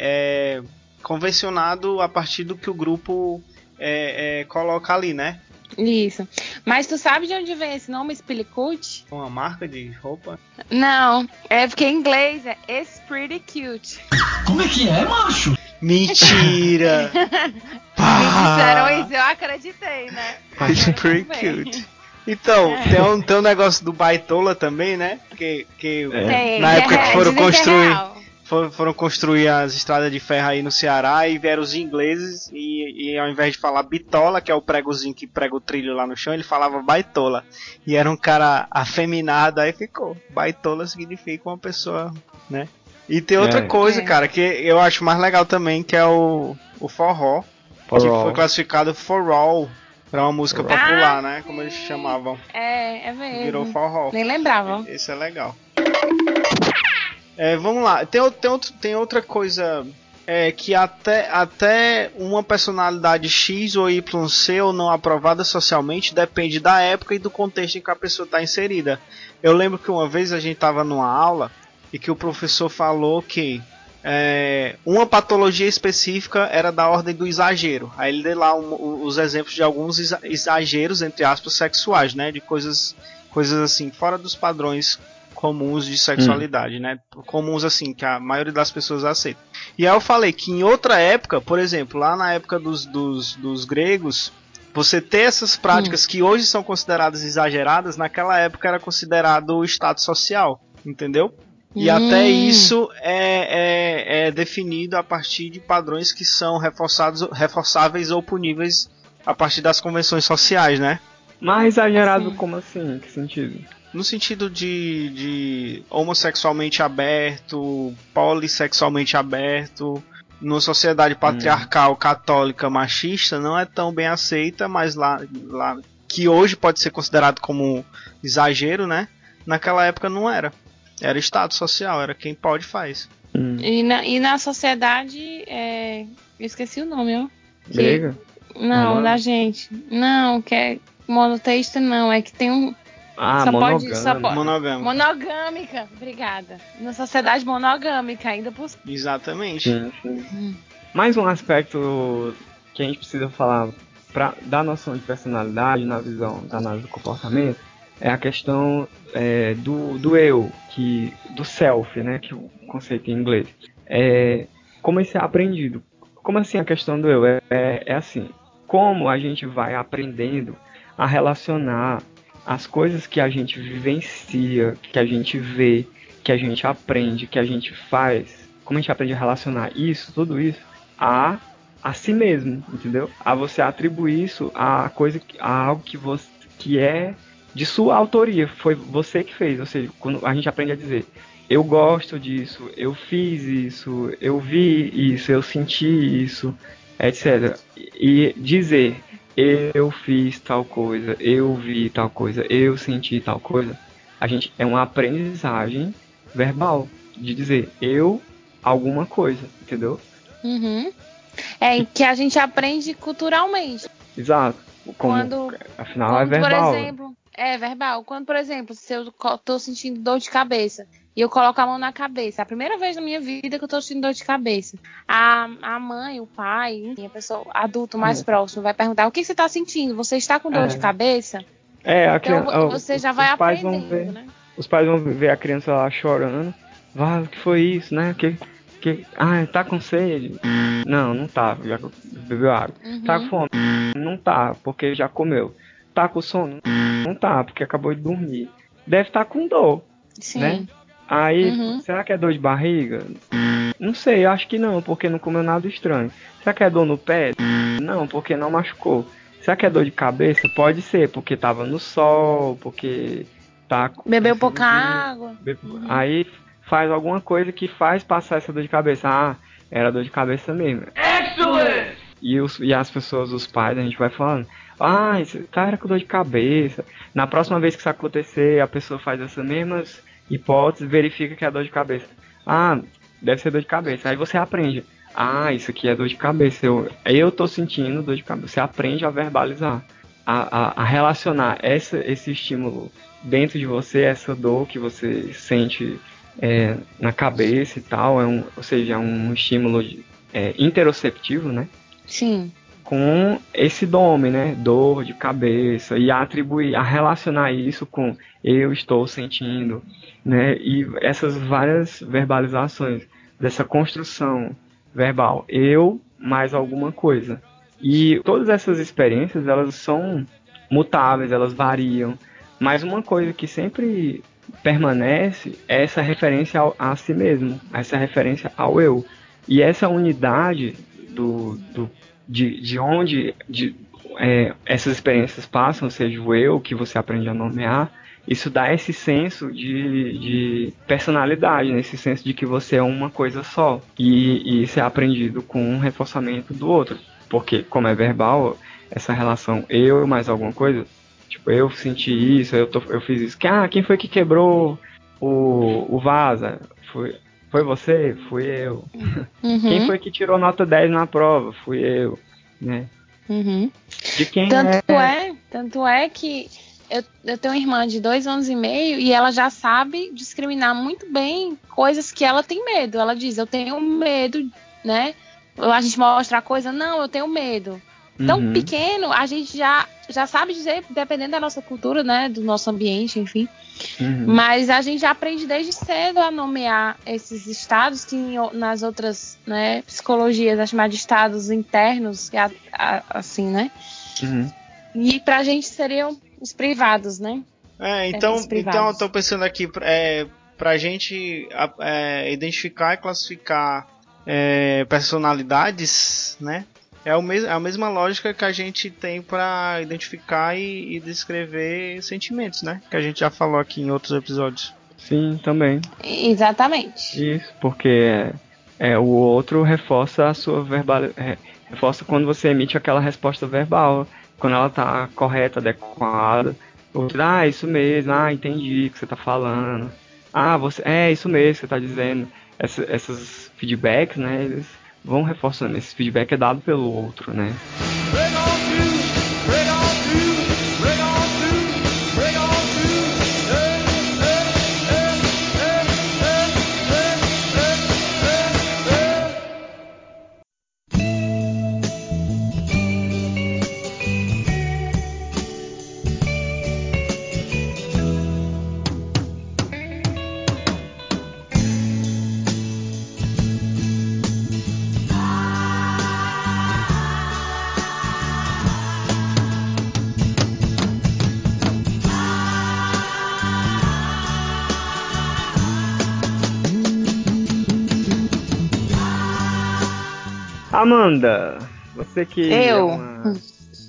é convencionado a partir do que o grupo é, é, coloca ali, né? Isso. Mas tu sabe de onde vem esse nome Spillicut? Uma marca de roupa. Não, é porque em inglês é It's Pretty Cute. Como é que é, macho? Mentira! Me disseram isso, eu acreditei, né? It's pretty Bem. cute. Então, tem um, tem um negócio do baitola também, né? Que, que É. Na que época é- que foram é construir, real. for- foram construir as estradas de ferro aí no Ceará e vieram os ingleses e, e ao invés de falar bitola, que é o pregozinho que prega o trilho lá no chão, ele falava baitola. E era um cara afeminado, aí ficou. Baitola significa uma pessoa, né? E tem outra É. coisa, É. cara, que eu acho mais legal também, que é o, o forró, que Forró. foi classificado forró pra uma música popular, Ah, né? Como eles chamavam. É, é mesmo. Virou forró. Nem lembrava. Esse é legal. É, vamos lá. Tem, tem, outro, tem outra coisa é, que até, até uma personalidade X ou Y ser ou não aprovada socialmente depende da época e do contexto em que a pessoa está inserida. Eu lembro que uma vez a gente estava numa aula e que o professor falou que é, uma patologia específica era da ordem do exagero. Aí ele deu lá um- os exemplos de alguns exa- exageros, entre aspas, sexuais, né? De coisas, coisas assim, fora dos padrões comuns de sexualidade, né? Comuns assim, que a maioria das pessoas aceitam. E aí eu falei que em outra época, por exemplo, lá na época dos, dos, dos gregos, você ter essas práticas que hoje são consideradas exageradas, naquela época era considerado o status social, entendeu? E Hum. até isso é, é, é definido a partir de padrões que são reforçados, reforçáveis ou puníveis a partir das convenções sociais, né? Mais exagerado Sim. como assim? Que sentido? No sentido de, de homossexualmente aberto, polissexualmente aberto, numa sociedade patriarcal, católica, machista, não é tão bem aceita, mas lá, lá que hoje pode ser considerado como exagero, né? Naquela época não era. Era status social, era quem pode faz. Hum. E na, e na sociedade, é, eu esqueci o nome, ó. Que- Grega? Não, Romano? da gente. Não, que é monoteísta, não. É que tem um. Ah, Só pode- monogâmico. só pode- Monogâmico. Monogâmica, obrigada. Na sociedade monogâmica, ainda por Exatamente. Sim, sim. Mais um aspecto que a gente precisa falar para dar noção de personalidade na visão da análise do comportamento é a questão é, do, do eu, que, do self, né, que é o conceito em inglês. É, como isso é aprendido? Como assim a questão do eu? É, é, é assim, como a gente vai aprendendo a relacionar as coisas que a gente vivencia, que a gente vê, que a gente aprende, que a gente faz, como a gente aprende a relacionar isso, tudo isso, a, a si mesmo, entendeu? A você atribuir isso a coisa, a algo que você que é de sua autoria, foi você que fez, ou seja, quando a gente aprende a dizer eu gosto disso, eu fiz isso, eu vi isso, eu senti isso, etc. E dizer eu fiz tal coisa, eu vi tal coisa, eu senti tal coisa, a gente é uma aprendizagem verbal de dizer eu alguma coisa, entendeu? Uhum. É que a gente aprende culturalmente. Exato. Como, Quando, afinal é quando por verbal. exemplo, é verbal. Quando, por exemplo, se eu tô sentindo dor de cabeça e eu coloco a mão na cabeça, é a primeira vez na minha vida que eu tô sentindo dor de cabeça. A, a mãe, o pai, enfim, a pessoa adulto mais É. próximo vai perguntar: o que você tá sentindo? Você está com dor É. de cabeça? É, a Então criança, você os- já vai os pais vão aprendendo, ver, né? Os pais vão ver a criança lá chorando. Vai, o que foi isso, né? Que, que, ah, tá com sede? Não, não tá, já bebeu água. Uhum. Tá com fome? Não tá, porque já comeu. Tá com sono? Não tá, porque acabou de dormir. Deve estar com dor, Sim. né? Aí, Uhum. será que é dor de barriga? Não sei, acho que não, porque não comeu nada estranho. Será que é dor no pé? Não, porque não machucou. Será que é dor de cabeça? Pode ser, porque tava no sol, porque tá. com- Bebeu pouca água. Be- Aí faz alguma coisa que faz passar essa dor de cabeça. Ah, era dor de cabeça mesmo. E, os, e as pessoas, os pais, a gente vai falando. Ah, esse cara com dor de cabeça. Na próxima vez que isso acontecer, a pessoa faz essas mesmas hipóteses, verifica que é dor de cabeça. Ah, deve ser dor de cabeça. Aí você aprende. Ah, isso aqui é dor de cabeça. Eu, eu tô sentindo dor de cabeça. Você aprende a verbalizar. A, a, a relacionar essa, esse estímulo dentro de você, essa dor que você sente é, na cabeça e tal. É um, ou seja, é um estímulo de- é, interoceptivo, né? Sim. Com esse nome, né? Dor de cabeça e atribuir, a relacionar isso com eu estou sentindo, né? E essas várias verbalizações dessa construção verbal, eu mais alguma coisa. E todas essas experiências, elas são mutáveis, elas variam. Mas uma coisa que sempre permanece é essa referência ao, a si mesmo, essa referência ao eu. E essa unidade do, do, de, de onde de, é, essas experiências passam, seja, o eu que você aprende a nomear, isso dá esse senso de, de personalidade, né? senso de que você é uma coisa só. E, e isso é aprendido com um reforçamento do outro. Porque, como é verbal, essa relação eu mais alguma coisa, tipo, eu senti isso, eu, tô, eu fiz isso. Ah, quem foi que quebrou o, o vaza? Foi, foi você? Fui eu. Uhum. Quem foi que tirou nota 10 na prova? Fui eu. Né? Uhum. De quem Tanto é? é, tanto é que eu, eu tenho uma irmã de dois anos e meio e ela já sabe discriminar muito bem coisas que ela tem medo. Ela diz, eu tenho medo, né? A gente mostra a coisa, não, eu tenho medo. Tão Uhum. pequeno, a gente já, já sabe dizer, dependendo da nossa cultura, né? Do nosso ambiente, enfim. Uhum. Mas a gente já aprende desde cedo a nomear esses estados que em nas outras né, psicologias é chamado de estados internos, que a- a- assim, né? Uhum. E pra gente seriam os privados, né? É, então, então eu tô pensando aqui é, pra gente a- é, identificar e classificar é, personalidades, né? É, o mes é a mesma lógica que a gente tem pra identificar e, e descrever sentimentos, né? Que a gente já falou aqui em outros episódios. Sim, também. Exatamente. Isso, porque é, o outro reforça a sua verbal. é, reforça quando você emite aquela resposta verbal. Quando ela tá correta, adequada. O outro, ah, isso mesmo, ah, entendi o que você tá falando. Ah, você. É isso mesmo que você tá dizendo. Essa, esses feedbacks, né? Eles vão reforçando. Esse feedback é dado pelo outro, né? Amanda, você que é Eu. uma,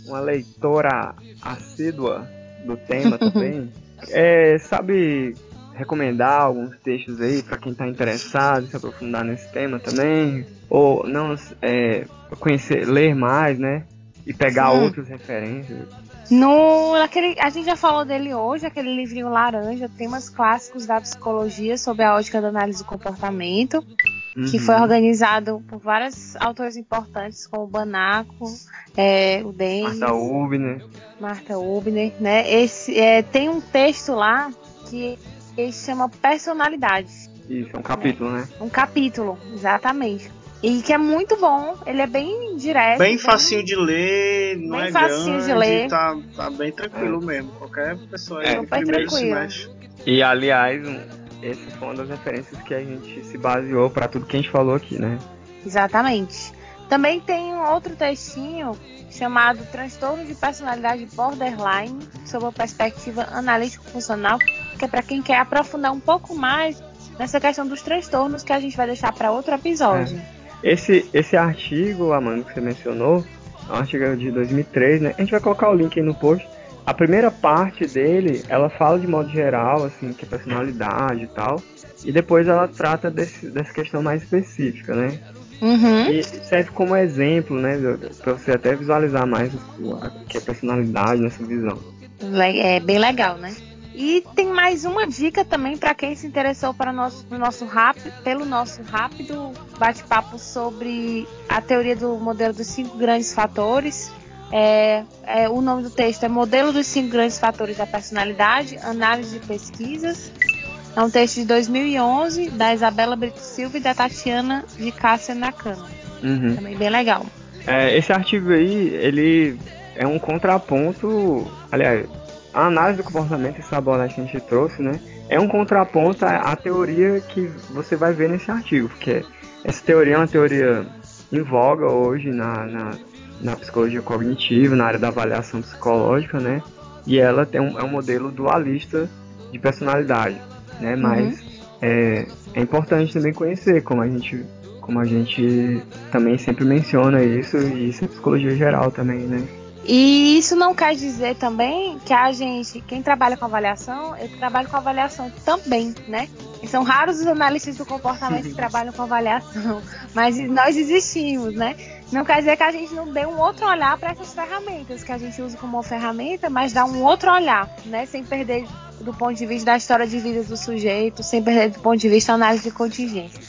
uma leitora assídua do tema também, é, sabe recomendar alguns textos aí para quem tá interessado em se aprofundar nesse tema também? Ou não é, conhecer, ler mais, né? E pegar Sim. outras referências. No, naquele, a gente já falou dele hoje, aquele livrinho laranja, temas clássicos da psicologia sobre a ótica da análise do comportamento, que Uhum. foi organizado por vários autores importantes, como o Banaco, é, o Denis, Marta Ubner. Marta Ubner, né? Esse, é, tem um texto lá que ele chama Personalidade. Isso, é um capítulo, né? Um capítulo, exatamente. E que é muito bom, ele é bem direto. Bem facinho de ler, não Bem é facinho grande, de ler. Tá, tá bem tranquilo mesmo. Qualquer pessoa aí É. no Super primeiro tranquilo. semestre. E aliás, um, essa foi uma das referências que a gente se baseou para tudo que a gente falou aqui, né? Exatamente. Também tem um outro textinho chamado Transtorno de Personalidade Borderline, sob a perspectiva analítico-funcional, que é para quem quer aprofundar um pouco mais nessa questão dos transtornos que a gente vai deixar para outro episódio. Esse, esse artigo, Amanda, que você mencionou, é um artigo de 2003, né? A gente vai colocar o link aí no post. A primeira parte dele, ela fala de modo geral, assim, que é personalidade e tal. E depois ela trata desse, dessa questão mais específica, né? Uhum. E serve como exemplo, né? Pra você até visualizar mais o que é personalidade nessa visão. É bem legal, né? E tem mais uma dica também para quem se interessou para nosso, nosso rápido, pelo nosso rápido bate-papo sobre a teoria do modelo dos cinco grandes fatores. É, é, o nome do texto é Modelo dos Cinco Grandes Fatores da Personalidade, Análise de Pesquisas. É um texto de 2011 da Isabela Brito Silva e da Tatiana de Cássia Nakano. Uhum. Também bem legal. É, esse artigo aí, ele é um contraponto, aliás, a análise do comportamento, essa abordagem que a gente trouxe, né, é um contraponto à, à teoria que você vai ver nesse artigo, porque essa teoria é uma teoria em voga hoje na, na, na psicologia cognitiva, na área da avaliação psicológica, né, e ela tem um, é um modelo dualista de personalidade, né? Mas é, é importante também conhecer, como a gente como a gente também sempre menciona isso, e isso é psicologia geral também, né? E isso não quer dizer também que a gente, quem trabalha com avaliação, eu trabalho com avaliação também, né? E são raros os analistas do comportamento que trabalham com avaliação, mas nós existimos, né? Não quer dizer que a gente não dê um outro olhar para essas ferramentas, que a gente usa como uma ferramenta, mas dá um outro olhar, né? Sem perder do ponto de vista da história de vida do sujeito, sem perder do ponto de vista da análise de contingência.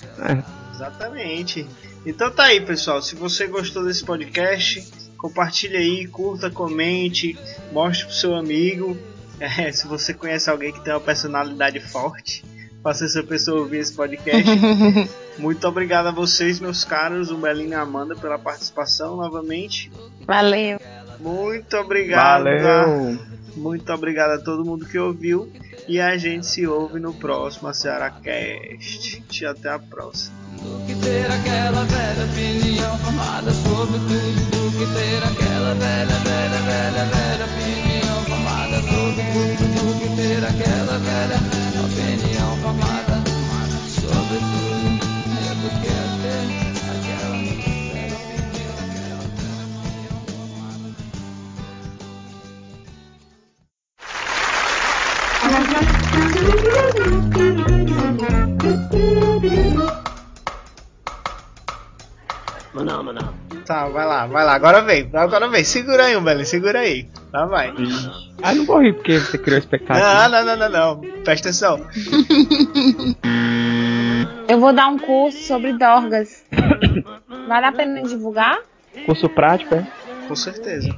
Exatamente. Então tá aí, pessoal. Se você gostou desse podcast, compartilhe aí, curta, comente, mostre pro seu amigo. É, se você conhece alguém que tem uma personalidade forte, faça essa pessoa ouvir esse podcast. Muito obrigado a vocês, meus caros, o Belinho e a Amanda, pela participação novamente. Valeu. Muito obrigado. Valeu! Muito obrigado a todo mundo que ouviu. E a gente se ouve no próximo A Ceará Cast. E até a próxima. Tá, vai lá, vai lá. Agora vem, agora vem. Segura aí, Belinho, segura aí. Lá vai. Ah, não vou rir porque você criou expectativa. Não, não, não, não, não. Presta atenção. Eu vou dar um curso sobre Dorgas. Vale a pena divulgar? Curso prático, é? Com certeza.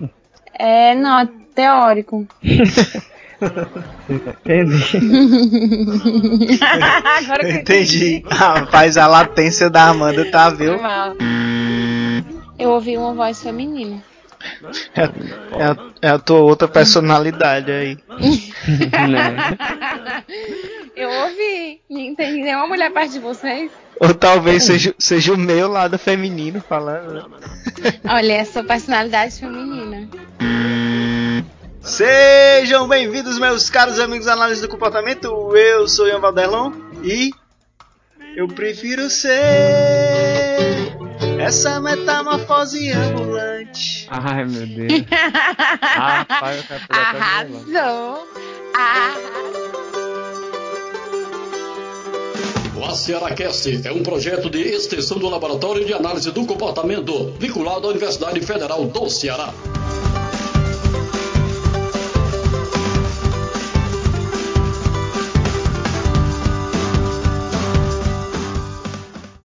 É, não, é teórico. Entendi. Agora que eu Entendi. Rapaz, a latência da Amanda tá, Foi viu? mal. Eu ouvi uma voz feminina. É, é, a, é a tua outra personalidade aí. Eu ouvi. Não tem nenhuma mulher perto de vocês? Ou talvez seja, seja o meu lado feminino falando. Olha, essa personalidade feminina. Sejam bem-vindos, meus caros amigos da análise do comportamento. Eu sou Ian Valderlon e eu prefiro ser essa metamorfose ambulante. Ai, meu Deus. Eu até o violão. Arrasou! Arrasou! O AcearaCast é um projeto de extensão do Laboratório de Análise do Comportamento, vinculado à Universidade Federal do Ceará.